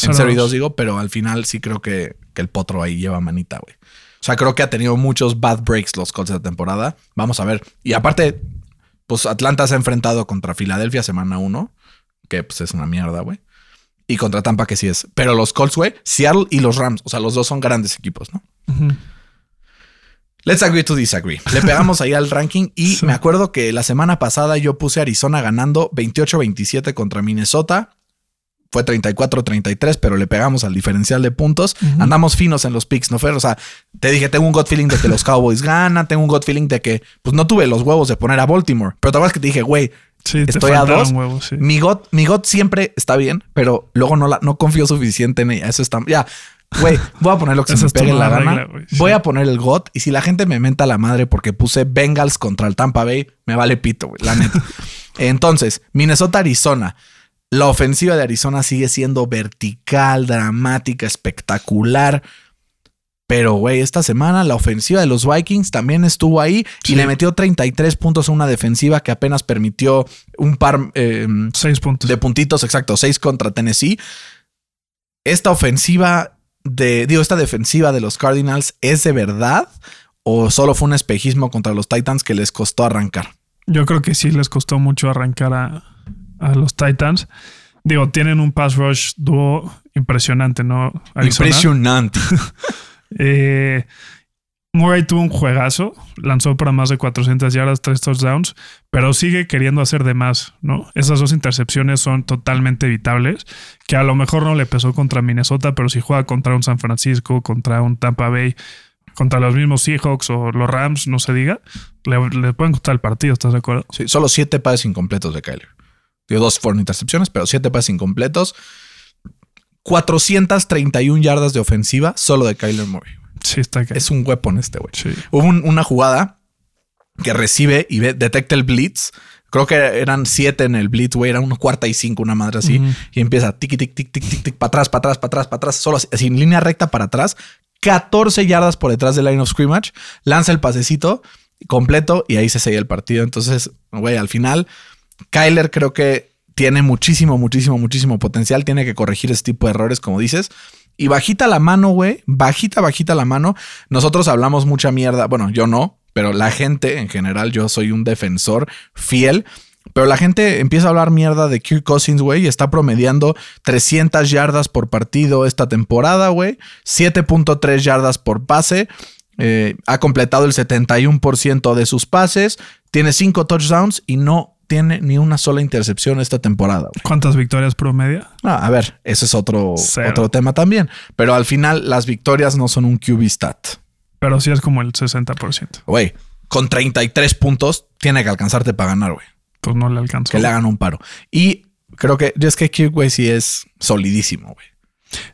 En 0 y 2 digo, pero al final sí creo que, que el potro ahí lleva manita, güey. O sea, creo que ha tenido muchos bad breaks los Colts de temporada. Vamos a ver. Y aparte, pues Atlanta se ha enfrentado contra Filadelfia semana 1, que pues es una mierda, güey. Y contra Tampa, que sí es. Pero los Colts, güey, Seattle y los Rams, o sea, los dos son grandes equipos, ¿no? Let's agree to disagree. Le pegamos ahí al ranking y me acuerdo que la semana pasada yo puse Arizona ganando 28-27 contra Minnesota. Fue 34-33, pero le pegamos al diferencial de puntos. Andamos finos en los picks, ¿no, Fer? O sea, te dije, tengo un gut feeling de que los Cowboys ganan, tengo un gut feeling de que, pues no tuve los huevos de poner a Baltimore. Pero te acuerdas que te dije, güey, estoy a dos. mi, got, mi got siempre está bien, pero luego no, la, no confío suficiente en ella. Eso está, ya, Güey, voy a poner lo que se me pegue la gana. Voy a poner el GOT y si la gente me menta la madre porque puse Bengals contra el Tampa Bay, me vale pito, güey, la neta. Entonces, Minnesota-Arizona. La ofensiva de Arizona sigue siendo vertical, dramática, espectacular. Pero, güey, esta semana la ofensiva de los Vikings también estuvo ahí y le metió 33 puntos a una defensiva que apenas permitió un par em, seis puntos. de puntitos, exacto, seis contra Tennessee. Esta ofensiva de, digo, esta defensiva de los Cardinals es de verdad o solo fue un espejismo contra los Titans que les costó arrancar? Yo creo que sí les costó mucho arrancar a, los Titans. Digo, tienen un pass rush dúo impresionante, ¿no? Impresionante. eh, Murray tuvo un juegazo, lanzó para más de 400 yardas, tres touchdowns, pero sigue queriendo hacer de más, ¿no? Esas dos intercepciones son totalmente evitables, que a lo mejor no le pesó contra Minnesota, pero si juega contra un San Francisco, contra un Tampa Bay, contra los mismos Seahawks o los Rams, no se diga, le, pueden costar el partido, ¿estás de acuerdo? Sí, solo siete pases incompletos de Kyler. Dio dos fueron intercepciones, pero siete pases incompletos. 431 yardas de ofensiva solo de Kyler Murray. Sí, está acá. Es un weapon este, güey. Sí. Hubo un- una jugada que recibe y ve- detecta el blitz. Creo que eran siete en el blitz, güey. Era una cuarta y cinco, una madre así. Y empieza tic, tic, tic, tic, tic, tic, para atrás, para atrás, para atrás, para atrás. Solo así, así, en línea recta para atrás. 14 yardas por detrás del line of scrimmage. Lanza el pasecito completo y ahí se sella el partido. Entonces, güey, al final, Kyler creo que tiene muchísimo, muchísimo, muchísimo potencial. Tiene que corregir ese tipo de errores, como dices. Y bajita la mano, güey. Bajita, bajita la mano. Nosotros hablamos mucha mierda. Bueno, yo no, pero la gente en general, yo soy un defensor fiel. Pero la gente empieza a hablar mierda de Kirk Cousins, güey, y está promediando 300 yardas por partido esta temporada, güey. 7.3 yardas por pase. Eh, ha completado el 71% de sus pases. Tiene 5 touchdowns y no tiene ni una sola intercepción esta temporada. güey. ¿Cuántas victorias promedia? Ah, a ver, ese es otro, Cero. otro tema también. Pero al final, las victorias no son un QB stat. Pero sí es como el 60%. Güey, con 33 puntos, tiene que alcanzarte para ganar, güey. Pues no le alcanzó. Que le hagan un paro. Y creo que es que Kirk, güey, sí es solidísimo, güey.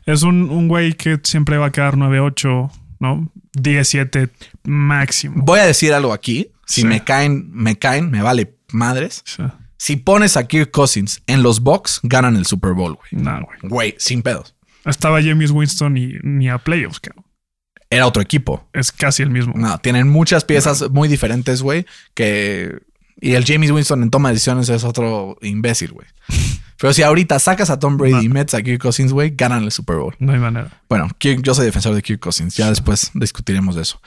Es un, un güey que siempre va a quedar 9-8, ¿no? 17 máximo. Voy a decir algo aquí. Si Sí. me caen, me caen, me vale madres. Sí. Si pones a Kirk Cousins en los Bucks, ganan el Super Bowl, güey. No, güey. Güey, sin pedos. Estaba James Winston y ni a playoffs, cabrón. Era otro equipo. Es casi el mismo. No, tienen muchas piezas muy diferentes, güey, que... Y el James Winston en toma de decisiones es otro imbécil, güey. Pero si ahorita sacas a Tom Brady No. y metes a Kirk Cousins, güey, ganan el Super Bowl. No hay manera. Bueno, yo soy defensor de Kirk Cousins. Ya después discutiremos de eso.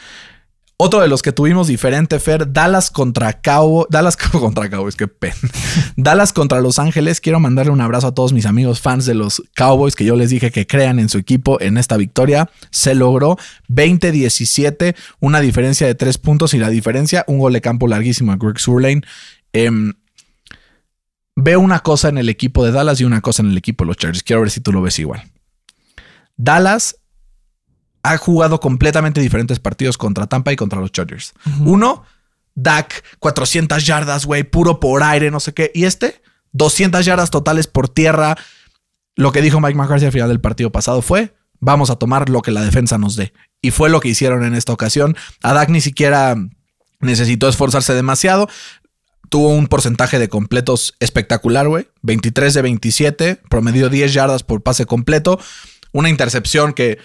Otro de los que tuvimos diferente, Fer, Dallas contra Cowboys. Dallas contra Cowboys, qué pena. Dallas contra Los Ángeles. Quiero mandarle un abrazo a todos mis amigos fans de los Cowboys que yo les dije que crean en su equipo en esta victoria. Se logró 20-17, una diferencia de tres puntos y la diferencia, un gol de campo larguísimo a Greg Surlane. Em, veo una cosa en el equipo de Dallas y una cosa en el equipo de los Chargers. Quiero ver si tú lo ves igual. Dallas ha jugado completamente diferentes partidos contra Tampa y contra los Chargers. Uno, Dak, 400 yardas, güey, puro por aire, no sé qué. Y este, 200 yardas totales por tierra. Lo que dijo Mike McCarthy al final del partido pasado fue, vamos a tomar lo que la defensa nos dé. Y fue lo que hicieron en esta ocasión. A Dak ni siquiera necesitó esforzarse demasiado. Tuvo un porcentaje de completos espectacular, güey. 23 de 27, promedió 10 yardas por pase completo. Una intercepción que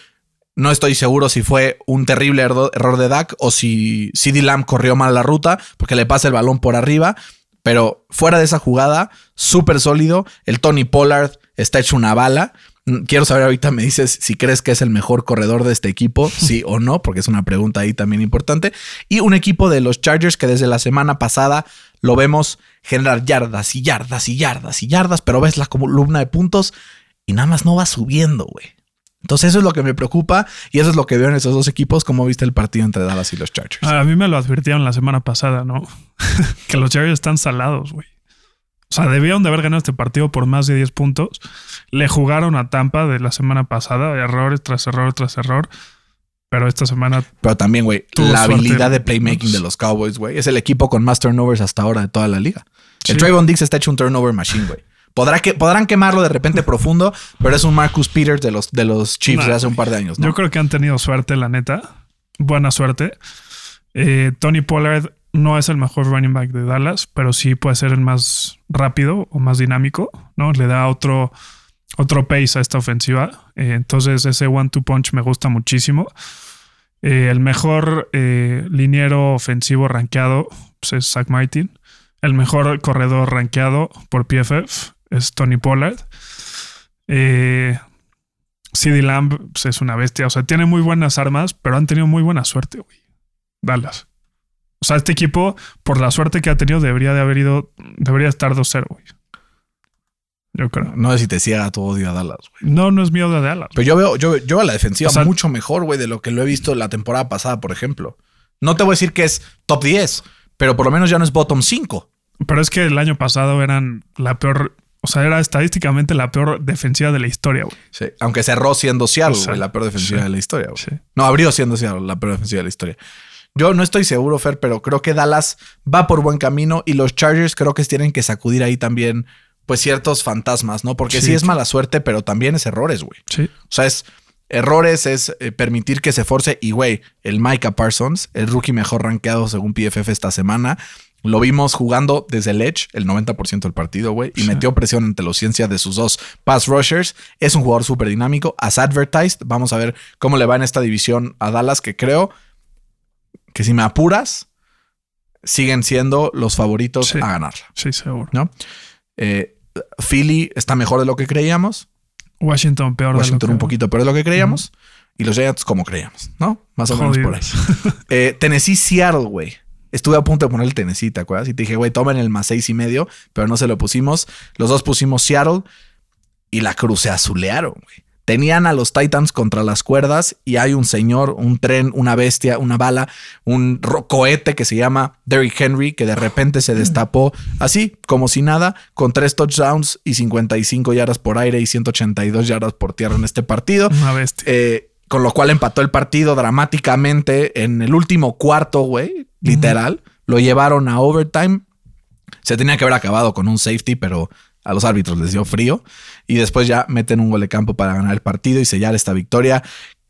no estoy seguro si fue un terrible erro- error de Dak o si CD Lamb corrió mal la ruta porque le pasa el balón por arriba. Pero fuera de esa jugada, súper sólido. El Tony Pollard está hecho una bala. Mm, Quiero saber ahorita, me dices si crees que es el mejor corredor de este equipo, sí o no, porque es una pregunta ahí también importante. Y un equipo de los Chargers que desde la semana pasada lo vemos generar yardas y yardas y yardas y yardas, pero ves la columna de puntos y nada más no va subiendo, güey. Entonces eso es lo que me preocupa y eso es lo que veo en esos dos equipos, como viste el partido entre Dallas y los Chargers. A mí me lo advirtieron la semana pasada, ¿no? que los Chargers están salados, güey. O sea, debieron de haber ganado este partido por más de 10 puntos. Le jugaron a Tampa de la semana pasada, errores tras error tras error. Pero esta semana, Pero también, güey, la suerte. habilidad de playmaking de los Cowboys, güey, es el equipo con más turnovers hasta ahora de toda la liga. Sí. El Trayvon Diggs está hecho un turnover machine, güey. Podrá que, podrán quemarlo de repente profundo, pero es un Marcus Peters de los, de los Chiefs Nah, de hace un par de años, ¿no? yo creo que han tenido suerte, la neta. Buena suerte. Eh, Tony Pollard no es el mejor running back de Dallas, pero sí puede ser el más rápido o más dinámico, ¿no? Le da otro, otro pace a esta ofensiva. Eh, entonces, ese one-two punch me gusta muchísimo. Eh, el mejor liniero ofensivo rankeado pues, es Zach Martin. El mejor corredor rankeado por PFF es Tony Pollard. Eh, CD Lamb pues, es una bestia. O sea, tiene muy buenas armas, pero han tenido muy buena suerte, güey. Dallas. O sea, este equipo, por la suerte que ha tenido, debería de haber ido, debería estar 2-0, güey. Yo creo. No sé si te ciega tu odio a Dallas, güey. No, no es miedo de Dallas. Pero yo veo, yo, yo veo a la defensiva O sea- mucho mejor, güey, de lo que lo he visto la temporada pasada, por ejemplo. No te voy a decir que es top 10, pero por lo menos ya no es bottom 5. Pero es que el año pasado eran la peor O sea, era estadísticamente la peor defensiva de la historia, güey. Sí. Aunque cerró siendo Seattle, güey, la peor defensiva sí. de la historia, güey. Sí. No, abrió siendo Seattle la peor defensiva de la historia. Yo no estoy seguro, Fer, pero creo que Dallas va por buen camino y los Chargers creo que tienen que sacudir ahí también, pues, ciertos fantasmas, ¿no? Porque sí, Sí. es mala suerte, pero también es errores, güey. Sí. O sea, es errores, es eh, permitir que se force. Y, güey, el Micah Parsons, el rookie mejor rankeado según PFF esta semana, lo vimos jugando desde el edge el 90% del partido, güey, y Sí. metió presión ante la ausencia de sus dos pass rushers. Es un jugador súper dinámico. As advertised, vamos a ver cómo le va en esta división a Dallas, que creo que si me apuras, siguen siendo los favoritos Sí. a ganarla. Sí, seguro. ¿no? Eh, Philly está mejor de lo que creíamos. Washington peor de lo Washington que- un poquito peor de lo que creíamos. Y los Giants como creíamos, ¿no? Más o menos por ahí. Eh, Tennessee, Seattle, güey. Estuve a punto de poner el Tennessee, ¿te acuerdas? Y te dije, güey, tomen el más seis y medio, pero no se lo pusimos. Los dos pusimos Seattle y la cruce azulearon, güey. Tenían a los Titans contra las cuerdas y hay un señor, un tren, una bestia, una bala, un cohete que se llama Derrick Henry que de repente se destapó así, como si nada, con tres touchdowns y 55 yardas por aire y 182 yardas por tierra en este partido. Una bestia. Eh, con lo cual empató el partido dramáticamente en el último cuarto, güey. Literal. Lo llevaron a overtime. Se tenía que haber acabado con un safety, pero a los árbitros les dio frío. Y después ya meten un gol de campo para ganar el partido y sellar esta victoria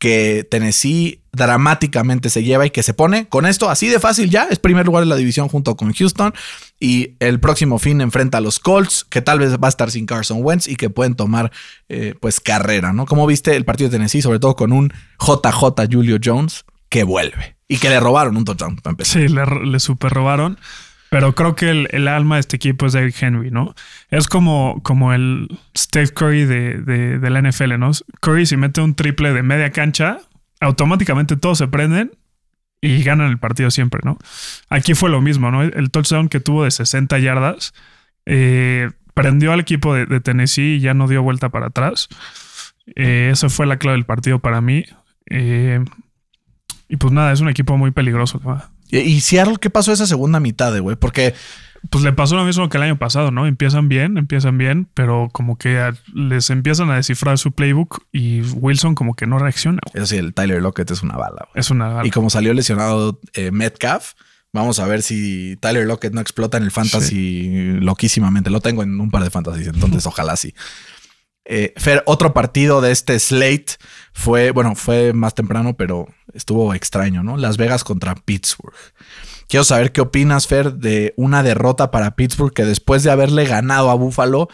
que Tennessee dramáticamente se lleva y que se pone con esto así de fácil ya. Es primer lugar en la división junto con Houston. Y el próximo fin enfrenta a los Colts, que tal vez va a estar sin Carson Wentz y que pueden tomar eh, pues carrera, ¿no? Como viste el partido de Tennessee, sobre todo con un JJ Julio Jones que vuelve y que le robaron un touchdown. Sí, le, le super robaron. Pero creo que el, alma de este equipo es Derrick Henry, ¿no? Es como, como el Steph Curry de, de, la NFL, ¿no? Curry si mete un triple de media cancha, automáticamente todos se prenden y ganan el partido siempre, ¿no? Aquí fue lo mismo, ¿no? El touchdown que tuvo de 60 yardas eh, prendió al equipo de, Tennessee y ya no dio vuelta para atrás. Eh, eso fue la clave del partido para mí. Eh, y pues nada, es un equipo muy peligroso. ¿no? Y, Seattle, ¿qué pasó esa segunda mitad, güey? Porque Pues le pasó lo mismo que el año pasado, ¿no? Empiezan bien, empiezan bien, pero como que les empiezan a descifrar su playbook y Wilson como que no reacciona. güey. eso sí, el Tyler Lockett es una bala, güey. Es una... Y como salió lesionado eh, Metcalf, vamos a ver si Tyler Lockett no explota en el fantasy loquísimamente. Lo tengo en un par de fantasies, entonces ojalá sí. Eh, Fer, otro partido de este slate fue, bueno, fue más temprano, pero estuvo extraño, ¿no? Las Vegas contra Pittsburgh. Quiero saber qué opinas, Fer, de una derrota para Pittsburgh que después de haberle ganado a Buffalo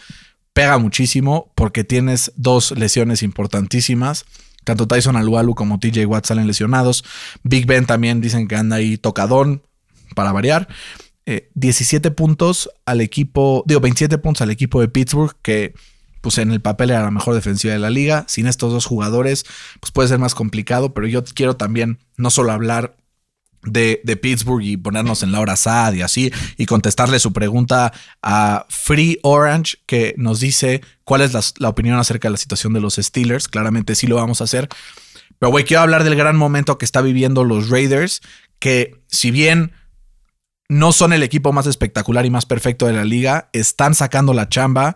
pega muchísimo porque tienes dos lesiones importantísimas. Tanto Tyson Alualu como TJ Watt salen lesionados. Big Ben también dicen que anda ahí tocadón para variar. Eh, 17 puntos al equipo, digo 27 puntos al equipo de Pittsburgh que pues en el papel era la mejor defensiva de la liga. Sin estos dos jugadores pues puede ser más complicado, pero yo quiero también no solo hablar de, de, Pittsburgh y ponernos en la hora sad y así, y contestarle su pregunta a Free Orange, que nos dice cuál es la, la, opinión acerca de la situación de los Steelers. Claramente sí lo vamos a hacer. Pero, güey, quiero hablar del gran momento que está viviendo los Raiders, que si bien no son el equipo más espectacular y más perfecto de la liga, están sacando la chamba.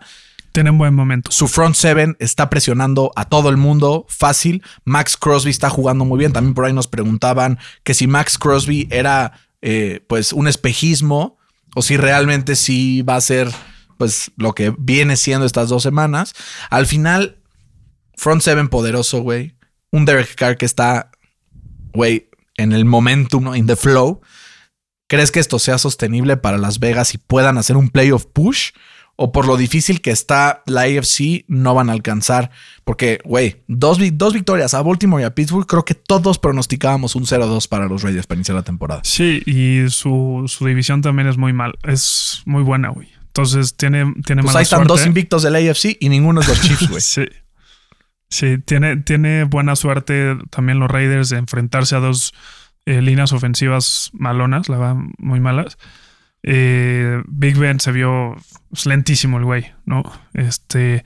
Tienen buen momento. Su front seven está presionando a todo el mundo fácil. Max Crosby está jugando muy bien. También por ahí nos preguntaban que si Max Crosby era eh, pues un espejismo o si realmente sí va a ser pues lo que viene siendo estas dos semanas. Al final, front seven poderoso, güey. Un Derek Carr que está, güey, en el momentum, ¿no? in the flow. ¿Crees que esto sea sostenible para Las Vegas y puedan hacer un playoff push? O por lo difícil que está la AFC, no van a alcanzar. Porque, güey, dos, dos, victorias a Baltimore y a Pittsburgh, creo que todos pronosticábamos un 0-2 para los Raiders para iniciar la temporada. Sí, y su, su división también es muy mal. Es muy buena, güey. Entonces tiene, tiene pues mala ahí están suerte. dos invictos del AFC y ninguno es los Chiefs, güey. sí. Sí, tiene, tiene buena suerte también los Raiders de enfrentarse a dos eh, líneas ofensivas malonas, la verdad, muy malas. Eh, Big Ben se vio lentísimo el güey, ¿no? Este,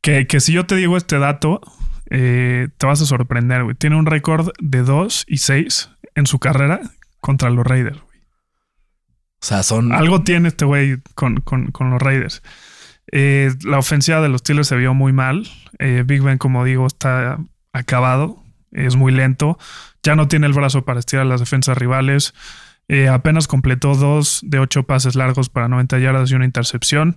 que, que, si yo te digo este dato, eh, te vas a sorprender, güey. Tiene un récord de 2 y 6 en su carrera contra los Raiders, güey. O sea, son... Algo tiene este güey con, con, con, los Raiders. Eh, la ofensiva de los Steelers se vio muy mal. Big Ben, como digo, está acabado. Es muy lento. Ya no tiene el brazo para estirar las defensas rivales. Eh, apenas completó dos de ocho pases largos para 90 yardas y una intercepción.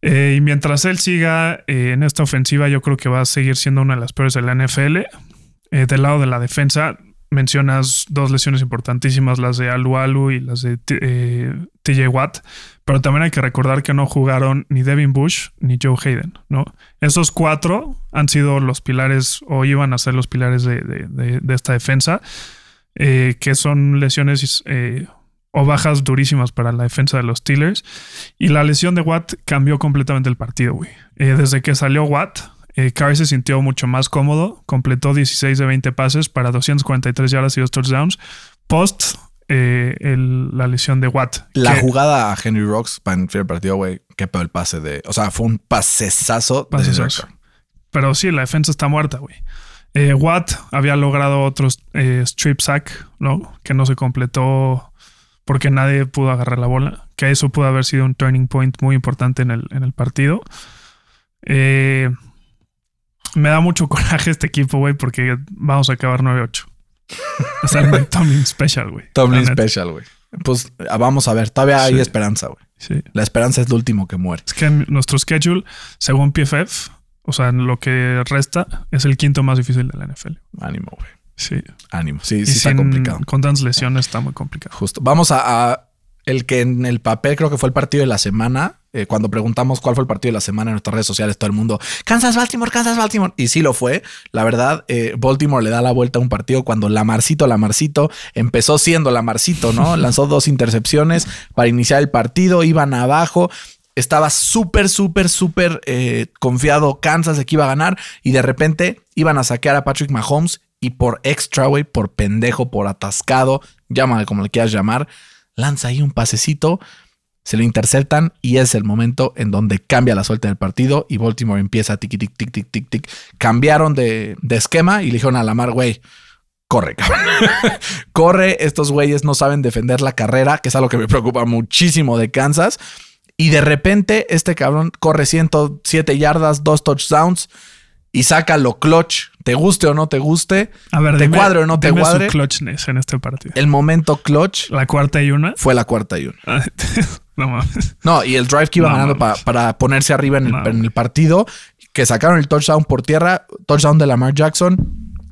Eh, y mientras él siga eh, en esta ofensiva, yo creo que va a seguir siendo una de las peores de la NFL. Del lado de la defensa, mencionas dos lesiones importantísimas, las de Alu Alu y las de TJ Watt, pero también hay que recordar que no jugaron ni Devin Bush ni Joe Hayden, ¿no? Esos cuatro han sido los pilares o iban a ser los pilares de- de esta defensa, eh, que son lesiones eh, o bajas durísimas para la defensa de los Steelers. Y la lesión de Watt cambió completamente el partido, güey. Eh, desde que salió Watt, Carr se sintió mucho más cómodo. Completó 16 de 20 pases para 243 yardas y 2 touchdowns. Post eh, el- la lesión de Watt. La que- jugada a Henry Rocks para el partido, güey. Qué peor el pase de. O sea, fue un pasesazo de Pasesazo. Carr. Pero sí, la defensa está muerta, güey. Eh, Watt había logrado otros eh, strip sack, ¿no? Que no se completó porque nadie pudo agarrar la bola. Que eso pudo haber sido un turning point muy importante en el, en el partido. Eh, me da mucho coraje este equipo, güey, porque vamos a acabar 9-8. Es el Mike Tomlin Special, güey. Tomlin. Special, güey. Pues ah, vamos a ver. Todavía hay Sí. esperanza, güey. Sí. La esperanza es lo último que muere. Es que nuestro schedule, según PFF, o sea, lo que resta, es el quinto más difícil de la NFL. Ánimo, güey. Sí. Ánimo. Sí, Y sí está sin- complicado. Con tantas lesiones está muy complicado. Justo. Vamos a, a el que en el papel creo que fue el partido de la semana. Eh, cuando preguntamos cuál fue el partido de la semana en nuestras redes sociales, todo el mundo, Kansas, Baltimore, Kansas, Baltimore. Y sí lo fue. La verdad, eh, Baltimore le da la vuelta a un partido cuando Lamarcito, Lamarcito empezó siendo Lamarcito, ¿no? Lanzó dos intercepciones para iniciar el partido, iban abajo. Estaba súper, súper, súper eh, confiado Kansas de que iba a ganar y de repente iban a saquear a Patrick Mahomes y por extra, güey, por pendejo, por atascado, llámale como le quieras llamar, lanza ahí un pasecito, se lo interceptan y es el momento en donde cambia la suerte del partido y Baltimore empieza a tic, tic, tic, tic, tic. Cambiaron de, de esquema y le dijeron a Lamar, güey, corre, cabrón. corre, estos güeyes no saben defender la carrera, que es algo que me preocupa muchísimo de Kansas. Y de repente este cabrón corre 107 yardas, dos touchdowns y saca lo clutch. Te guste o no te guste, A ver, ¿Te dime- cuadre o no te dime su cuadre? clutchness en este partido. el momento clutch La cuarta y una. fue la cuarta y una. no mames. No, y el drive que iba No, ganando mames. pa- para ponerse arriba en el, No. en el partido, que sacaron el touchdown por tierra, touchdown de Lamar Jackson,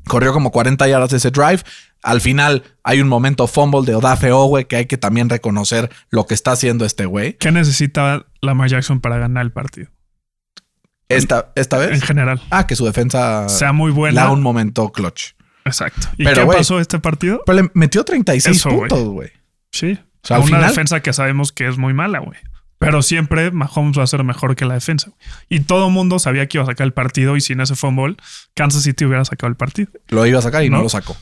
corrió como 40 yardas ese drive. Al final hay un momento fumble de Odafe Owe que hay que también reconocer lo que está haciendo este güey. ¿Qué necesita Lamar Jackson para ganar el partido? Esta, esta En vez. general. Ah, que su defensa Sea muy buena. da un momento clutch. Exacto. ¿Y Pero, qué pasó este partido? Pero le metió 36 Eso, güey. puntos, güey. Sí. O sea, una final- defensa que sabemos que es muy mala, güey. Pero siempre Mahomes va a ser mejor que la defensa. güey. Y todo el mundo sabía que iba a sacar el partido y sin ese fumble, Kansas City hubiera sacado el partido. Lo iba a sacar y no, No. lo sacó.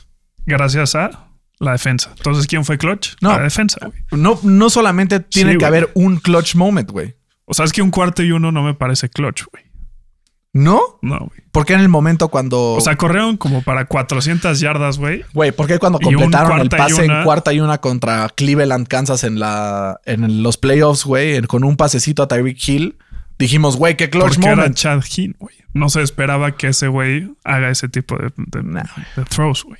Gracias a la defensa. Entonces, ¿quién fue clutch? No. La defensa, güey. No, no solamente tiene Sí, que haber un clutch moment, güey. O sea, es que un cuarto y uno no me parece clutch, güey. ¿No? No, güey. Porque en el momento cuando. O sea, corrieron como para 400 yardas, güey. Güey, ¿por qué cuando completaron el pase en cuarta y una contra Cleveland, Kansas en la en los playoffs, güey, con un pasecito a Tyreek Hill, dijimos, güey, qué clutch Porque era. Chad Hinn, güey. No se esperaba que ese güey haga ese tipo de, de- Nah, de throws, güey.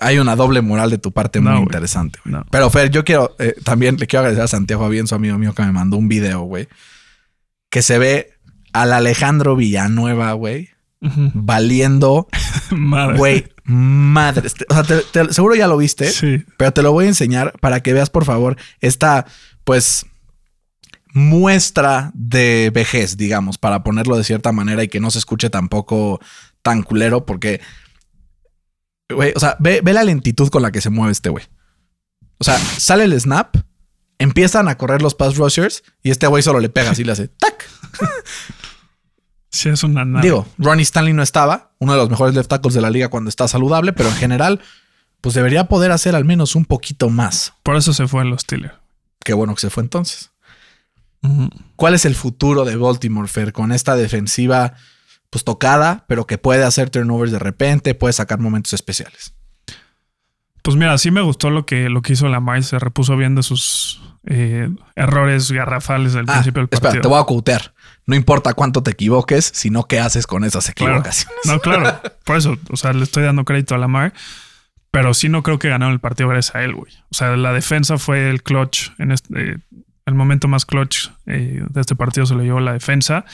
Hay una doble moral de tu parte No, muy interesante. No. Pero Fer, yo quiero eh, también le quiero agradecer a Santiago Avienzo, amigo mío, que me mandó un video, güey, que se ve al Alejandro Villanueva, güey, valiendo, Madre. güey, madre. Este, O sea, te- te- seguro ya lo viste. Sí. Pero te lo voy a enseñar para que veas, por favor, esta, pues, muestra de vejez, digamos, para ponerlo de cierta manera y que no se escuche tampoco tan culero, porque, güey, o sea, ve, ve la lentitud con la que se mueve este güey. O sea, sale el snap, empiezan a correr los pass rushers y este güey solo le pega así, le hace tac. Sí, es una nada. Digo, Ronnie Stanley no estaba, uno de los mejores left tackles de la liga cuando está saludable, pero en general, pues debería poder hacer al menos un poquito más. Por eso se fue a los Steelers. Qué bueno que se fue entonces. ¿Cuál es el futuro de Baltimore, Fer, con esta defensiva pues tocada, pero que puede hacer turnovers de repente, puede sacar momentos especiales? Pues mira, sí me gustó lo que, lo que hizo Lamar. Se repuso bien de sus eh, errores garrafales del Ah, principio del partido. espera, te voy a cutear. No importa cuánto te equivoques, sino qué haces con esas Claro. equivocaciones. No, claro. Por eso, o sea, le estoy dando crédito a Lamar. Pero sí no creo que ganaron el partido gracias a él, güey. O sea, la defensa fue el clutch. En este, eh, el momento más clutch eh, de este partido se lo llevó la defensa.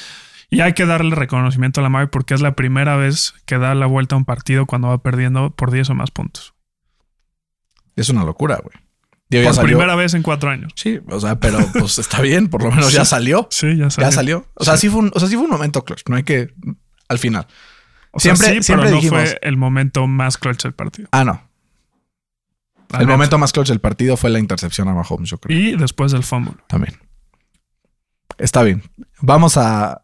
Y hay que darle reconocimiento a Lamar porque es la primera vez que da la vuelta a un partido cuando va perdiendo por 10 o más puntos. Es una locura, güey. Digo, Por primera vez en cuatro años. Sí, o sea, pero pues está bien, por lo menos ya salió. Sí, ya salió. Ya salió. O sea, sí. fue un, o sea, sí fue un momento clutch. No hay que. Al final. O sea, Siempre- sí, siempre pero no dijimos- fue el momento más clutch del partido. Ah, no. La El momento más clutch del partido fue la intercepción a Mahomes, yo creo. Y después del fumble. También. Está bien. Vamos a.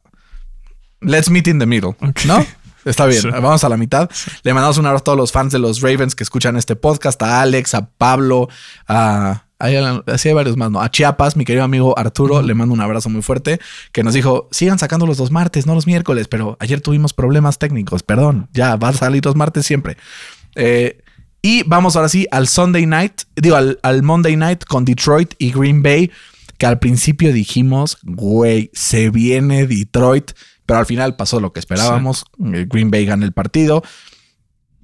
Let's meet in the middle. ¿No? Está bien. Sí. Vamos a la mitad. Le mandamos un abrazo a todos los fans de los Ravens que escuchan este podcast: a Alex, a Pablo, a. hay- Así hay varios más, ¿no? A Chiapas, mi querido amigo Arturo, le mando un abrazo muy fuerte, que nos dijo, sigan sacando los dos martes, no los miércoles, pero ayer tuvimos problemas técnicos, perdón, ya va a salir los martes siempre. Eh, y vamos ahora sí al Sunday night, digo, al, al Monday night con Detroit y Green Bay, que al principio dijimos, güey, se viene Detroit, pero al final pasó lo que esperábamos. Eh, Green Bay gana el partido.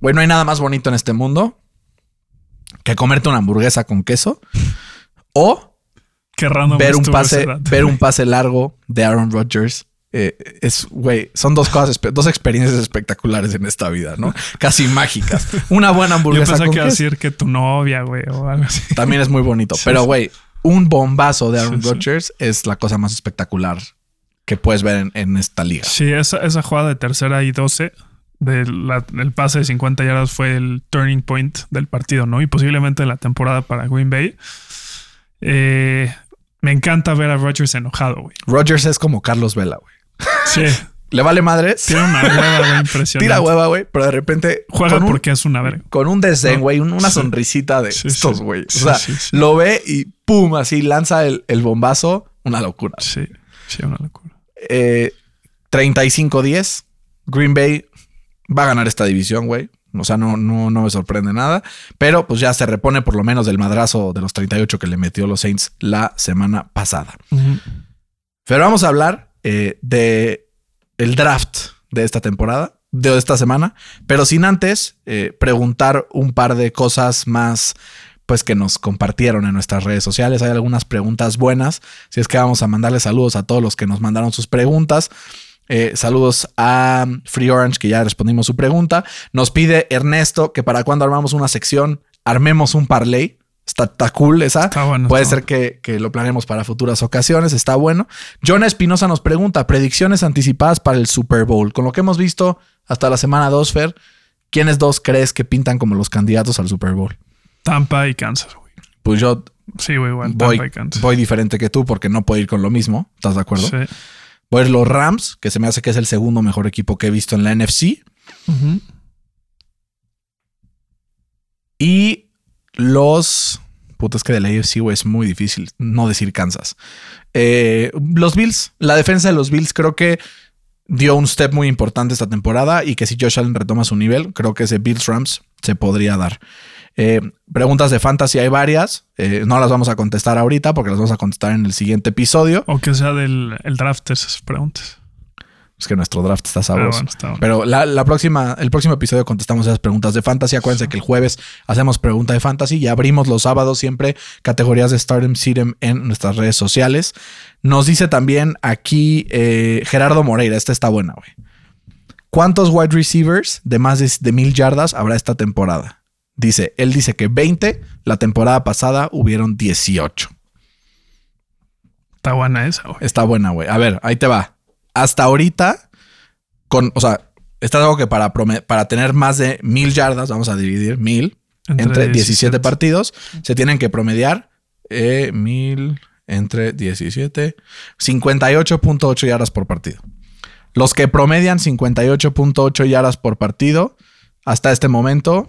Güey, no hay nada más bonito en este mundo que comerte una hamburguesa con queso o Qué ver un pase, ver un pase largo de Aaron Rodgers. Eh, es, güey, son dos cosas, dos experiencias espectaculares en esta vida, ¿no? Casi mágicas. Una buena Yo hamburguesa pensé con que iba a queso decir que tu novia, güey, o algo así. también es muy bonito. Sí, Pero, güey, un bombazo de Aaron Sí, sí. Rodgers es la cosa más espectacular que puedes ver en, en esta liga. Sí, esa, esa jugada de tercera y 12 del el pase de 50 yardas fue el turning point del partido, ¿no? Y posiblemente de la temporada para Green Bay. Eh, me encanta ver a Rodgers enojado, güey. Rodgers es como Carlos Vela, güey. Sí, Le vale madres. tiene una hueva, güey, impresionante. Tira hueva, güey, pero de repente Juega un, porque es una verga. con un desdén, güey, un- una Sí. sonrisita de Sí, estos, sí. güey. O sea, lo ve y pum, así lanza el, el bombazo. Una locura. Sí, sí, una locura. Eh, 35-10. Green Bay va a ganar esta división, güey. O sea, no, no, no me sorprende nada. Pero pues ya se repone por lo menos del madrazo de los 38 que le metió los Saints la semana pasada. Pero vamos a hablar eh, de el draft de esta temporada, de esta semana, pero sin antes eh, preguntar un par de cosas más pues que nos compartieron en nuestras redes sociales. Hay algunas preguntas buenas. Si es que vamos a mandarle saludos a todos los que nos mandaron sus preguntas. Eh, saludos a Free Orange, que ya respondimos su pregunta. Nos pide Ernesto que para cuando armamos una sección, armemos un parlay. Está, está cool esa. Está bueno, Puede está ser que, que lo planeemos para futuras ocasiones. Está bueno. John Espinosa nos pregunta: predicciones anticipadas para el Super Bowl. Con lo que hemos visto hasta la semana 2, Fer, ¿quiénes dos crees que pintan como los candidatos al Super Bowl? Tampa y Kansas, güey. Pues yo Sí, güey, igual. voy, Tampa y Kansas. voy diferente que tú porque no puedo ir con lo mismo. ¿Estás de acuerdo? Sí. Voy a ir los Rams, que se me hace que es el segundo mejor equipo que he visto en la NFC. Y los. Puta, es que de la AFC, güey, es muy difícil no decir Kansas. Eh, los Bills, la defensa de los Bills creo que dio un step muy importante esta temporada y que si Josh Allen retoma su nivel, creo que ese Bills Rams se podría dar. Eh, preguntas de fantasy hay varias. Eh, no las vamos a contestar ahorita porque las vamos a contestar en el siguiente episodio. O que sea del el draft esas preguntas. Es que nuestro draft está Ah, sabroso. bueno, está bueno. Pero la, la próxima, el próximo episodio contestamos esas preguntas de fantasy. Acuérdense que el jueves hacemos pregunta de fantasy y abrimos los sábados siempre categorías de Stardom Serum en nuestras redes sociales. Nos dice también aquí eh, Gerardo Moreira, esta está buena, güey. ¿Cuántos wide receivers de más de, de mil yardas habrá esta temporada? Dice, él dice que 20, la temporada pasada hubieron 18. Está buena esa, güey. Está buena, güey. A ver, ahí te va. Hasta ahorita, con, o sea, está algo que para, para tener más de mil yardas, vamos a dividir mil entre, 17, partidos, se tienen que promediar eh, mil entre 17, 58.8 yardas por partido. Los que promedian 58.8 yardas por partido hasta este momento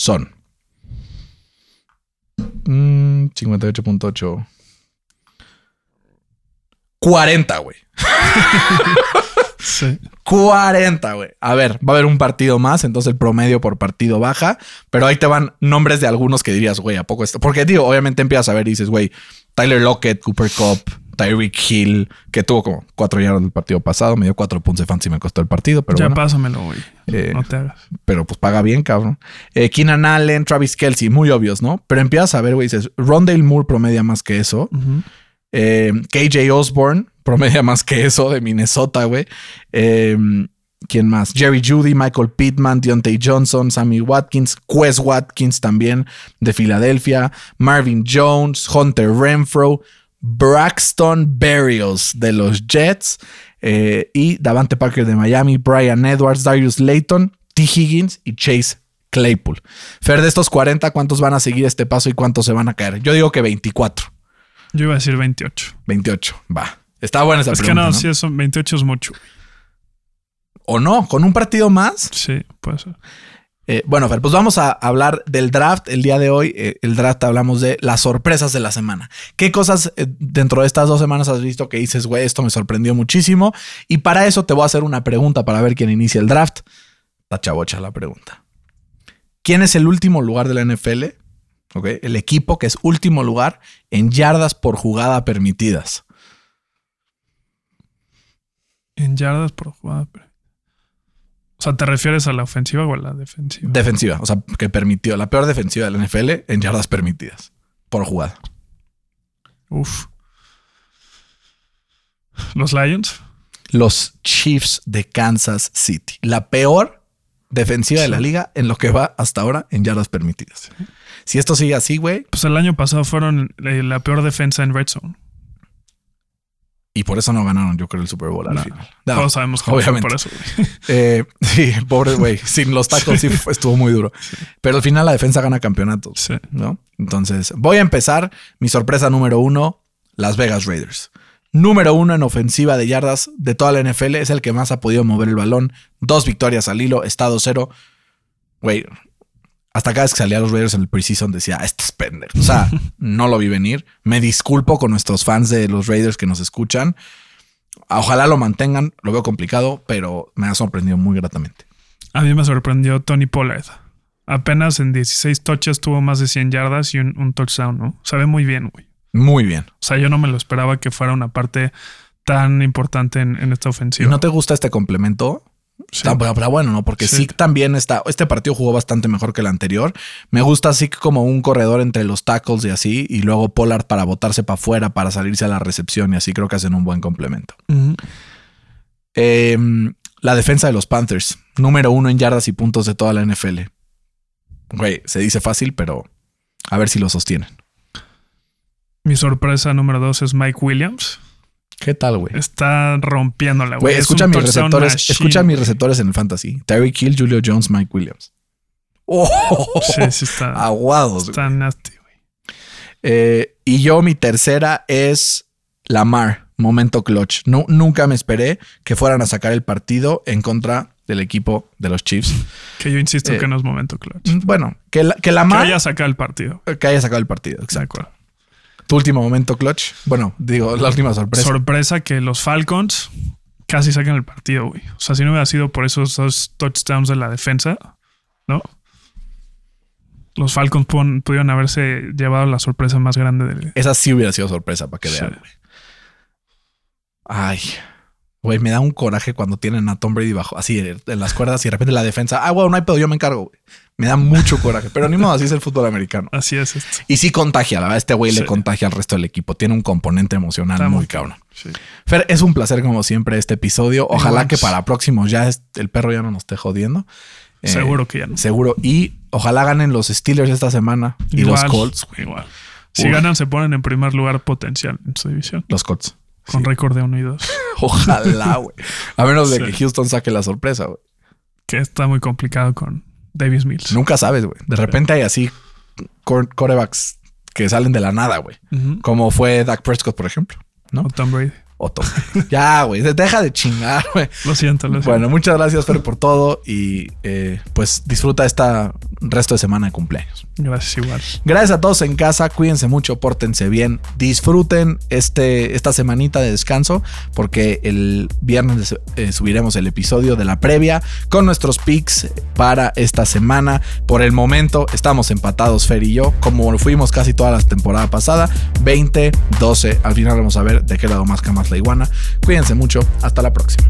son mm, 58.8 40, güey. Sí. 40, güey. A ver, va a haber un partido más, entonces el promedio por partido baja, pero ahí te van nombres de algunos que dirías, güey, ¿a poco esto? Porque, digo, obviamente empiezas a ver y dices, güey, Tyler Lockett, Cooper Cup, Tyreek Hill, que tuvo como cuatro yardas del partido pasado, me dio cuatro puntos de fantasy, me costó el partido, pero ya bueno. pásamelo, güey. Eh, no te hagas. pero pues paga bien, cabrón. Eh, Keenan Allen, Travis Kelsey, muy obvios, ¿no? Pero empiezas a ver, güey, dices, Rondale Moore promedia más que eso. Eh, KJ Osborne, promedia más que eso de Minnesota, güey. Eh, ¿Quién más? Jerry Judy, Michael Pittman, Deontay Johnson, Sammy Watkins, Quez Watkins también de Filadelfia, Marvin Jones, Hunter Renfro, Braxton Berrios de los Jets eh, y Davante Parker de Miami, Brian Edwards, Darius Layton, T. Higgins y Chase Claypool. Fer, de estos 40, ¿cuántos van a seguir este paso y cuántos se van a caer? Yo digo que 24. Yo iba a decir 28. 28. Va. Está buena esa Es que pregunta. no, ¿no? sí, eso, 28 es mucho. O no, con un partido más. Sí, puede ser. Eh, bueno, pues vamos a hablar del draft. El día de hoy, eh, el draft hablamos de las sorpresas de la semana. ¿Qué cosas eh, dentro de estas dos semanas has visto que dices, güey, esto me sorprendió muchísimo? Y para eso te voy a hacer una pregunta para ver quién inicia el draft. Está chavocha la pregunta. ¿Quién es el último lugar de la NFL? El equipo que es último lugar en yardas por jugada permitidas. En yardas por jugada. pero- O sea, ¿te refieres a la ofensiva o a la defensiva? Defensiva, o sea, que permitió la peor defensiva de la NFL en yardas permitidas por jugada. Uf. Los Lions. Los Chiefs de Kansas City. La peor defensiva de la liga en lo que va hasta ahora en yardas permitidas. Si esto sigue así, güey, Pues el año pasado fueron eh, la peor defensa en Red Zone. Y por eso no ganaron, yo creo, el Super Bowl al No. final. No, Todos sabemos cómo fue obviamente. por eso. eh, sí, pobre güey. Sin los tacos sí estuvo muy duro. Pero al final la defensa gana campeonatos. Sí. ¿no? Entonces, voy a empezar. Mi sorpresa número uno, Las Vegas Raiders. Número uno en ofensiva de yardas de toda la NFL. Es el que más ha podido mover el balón. Dos victorias al hilo, estado cero. Güey, hasta cada vez que salía a los Raiders en el preseason decía, "Ah, este es pendejo. O sea, no lo vi venir. Me disculpo con nuestros fans de los Raiders que nos escuchan. Ojalá lo mantengan. Lo veo complicado, pero me ha sorprendido muy gratamente. A mí me sorprendió Tony Pollard. Apenas en 16 touches tuvo más de 100 yardas y un, un touchdown, ¿no? Sabe muy bien, güey. Muy bien. O sea, yo no me lo esperaba que fuera una parte tan importante en, en esta ¿Y ofensiva. no te gusta este complemento? Sí. Pero, pero bueno, ¿no? Porque Sí. Zeke también está. Este partido jugó bastante mejor que el anterior. Me gusta Zeke como un corredor entre los tackles y así. Y luego Pollard para botarse para afuera, para salirse a la recepción y así creo que hacen un buen complemento. Eh, la defensa de los Panthers, número uno en yardas y puntos de toda la NFL. Güey, se dice fácil, pero a ver si lo sostienen. Mi sorpresa número dos es Mike Williams. ¿Qué tal, güey? Está rompiéndola, güey. Güey, Es escucha mis receptores. machine. Escucha mis receptores en el fantasy. Terry Kill, Julio Jones, Mike Williams. ¡Oh! Sí, sí está. Aguados. güey. está nasty, güey. Eh, y yo, mi tercera es Lamar, momento clutch. No, nunca me esperé que fueran a sacar el partido en contra del equipo de los Chiefs. Que yo insisto Eh, que no es momento clutch. Bueno, que, la- que Que Lamar haya sacado el partido. que haya sacado el partido. Exacto. Tu último momento clutch. Bueno, digo, la última sorpresa. Sorpresa que los Falcons casi sacan el partido, güey. O sea, si no hubiera sido por esos dos touchdowns de la defensa, ¿no? Los Falcons pon- pudieron haberse llevado la sorpresa más grande del. Esa sí hubiera sido sorpresa para que Sí. vean. güey. Ay, güey, me da un coraje cuando tienen a Tom Brady bajo, así en las cuerdas y de repente la defensa. Ah, bueno, no hay pedo, yo me encargo. güey. Me da mucho coraje, pero ni modo, así es el fútbol americano. Así es esto. Y sí contagia, la verdad, este güey le contagia al resto del equipo. Tiene un componente emocional Está muy cabrón. Sí. Fer, es un placer como siempre este episodio. Ojalá Igual. que para próximos ya es- el perro ya no nos esté jodiendo. Eh, Seguro que ya no. Seguro. Y ojalá ganen los Steelers esta semana y los Colts. güey. Igual. Si Uf. ganan, se ponen en primer lugar potencial en su división. Los Colts. Con Sí. récord de 1 y 2. Ojalá, güey. A menos de Sí. que Houston saque la sorpresa, güey. Que está muy complicado con Davis Mills. Nunca sabes, güey. De repente hay así cor- corebacks que salen de la nada, güey. Como fue Dak Prescott, por ejemplo. ¿no? O Tom Brady. Otto. ya, güey. Deja de chingar, güey. Lo siento, lo siento. Bueno, muchas gracias, Fer, por todo. Y eh, pues disfruta esta resto de semana de cumpleaños. Gracias igual. Gracias a todos en casa. Cuídense mucho, pórtense bien. Disfruten este, esta semanita de descanso. Porque el viernes eh, subiremos el episodio de la previa con nuestros picks para esta semana. Por el momento estamos empatados, Fer y yo, como fuimos casi toda la temporada pasada. 20, 12. Al final vamos a ver de qué lado más camas la iguana. Cuídense mucho, hasta la próxima.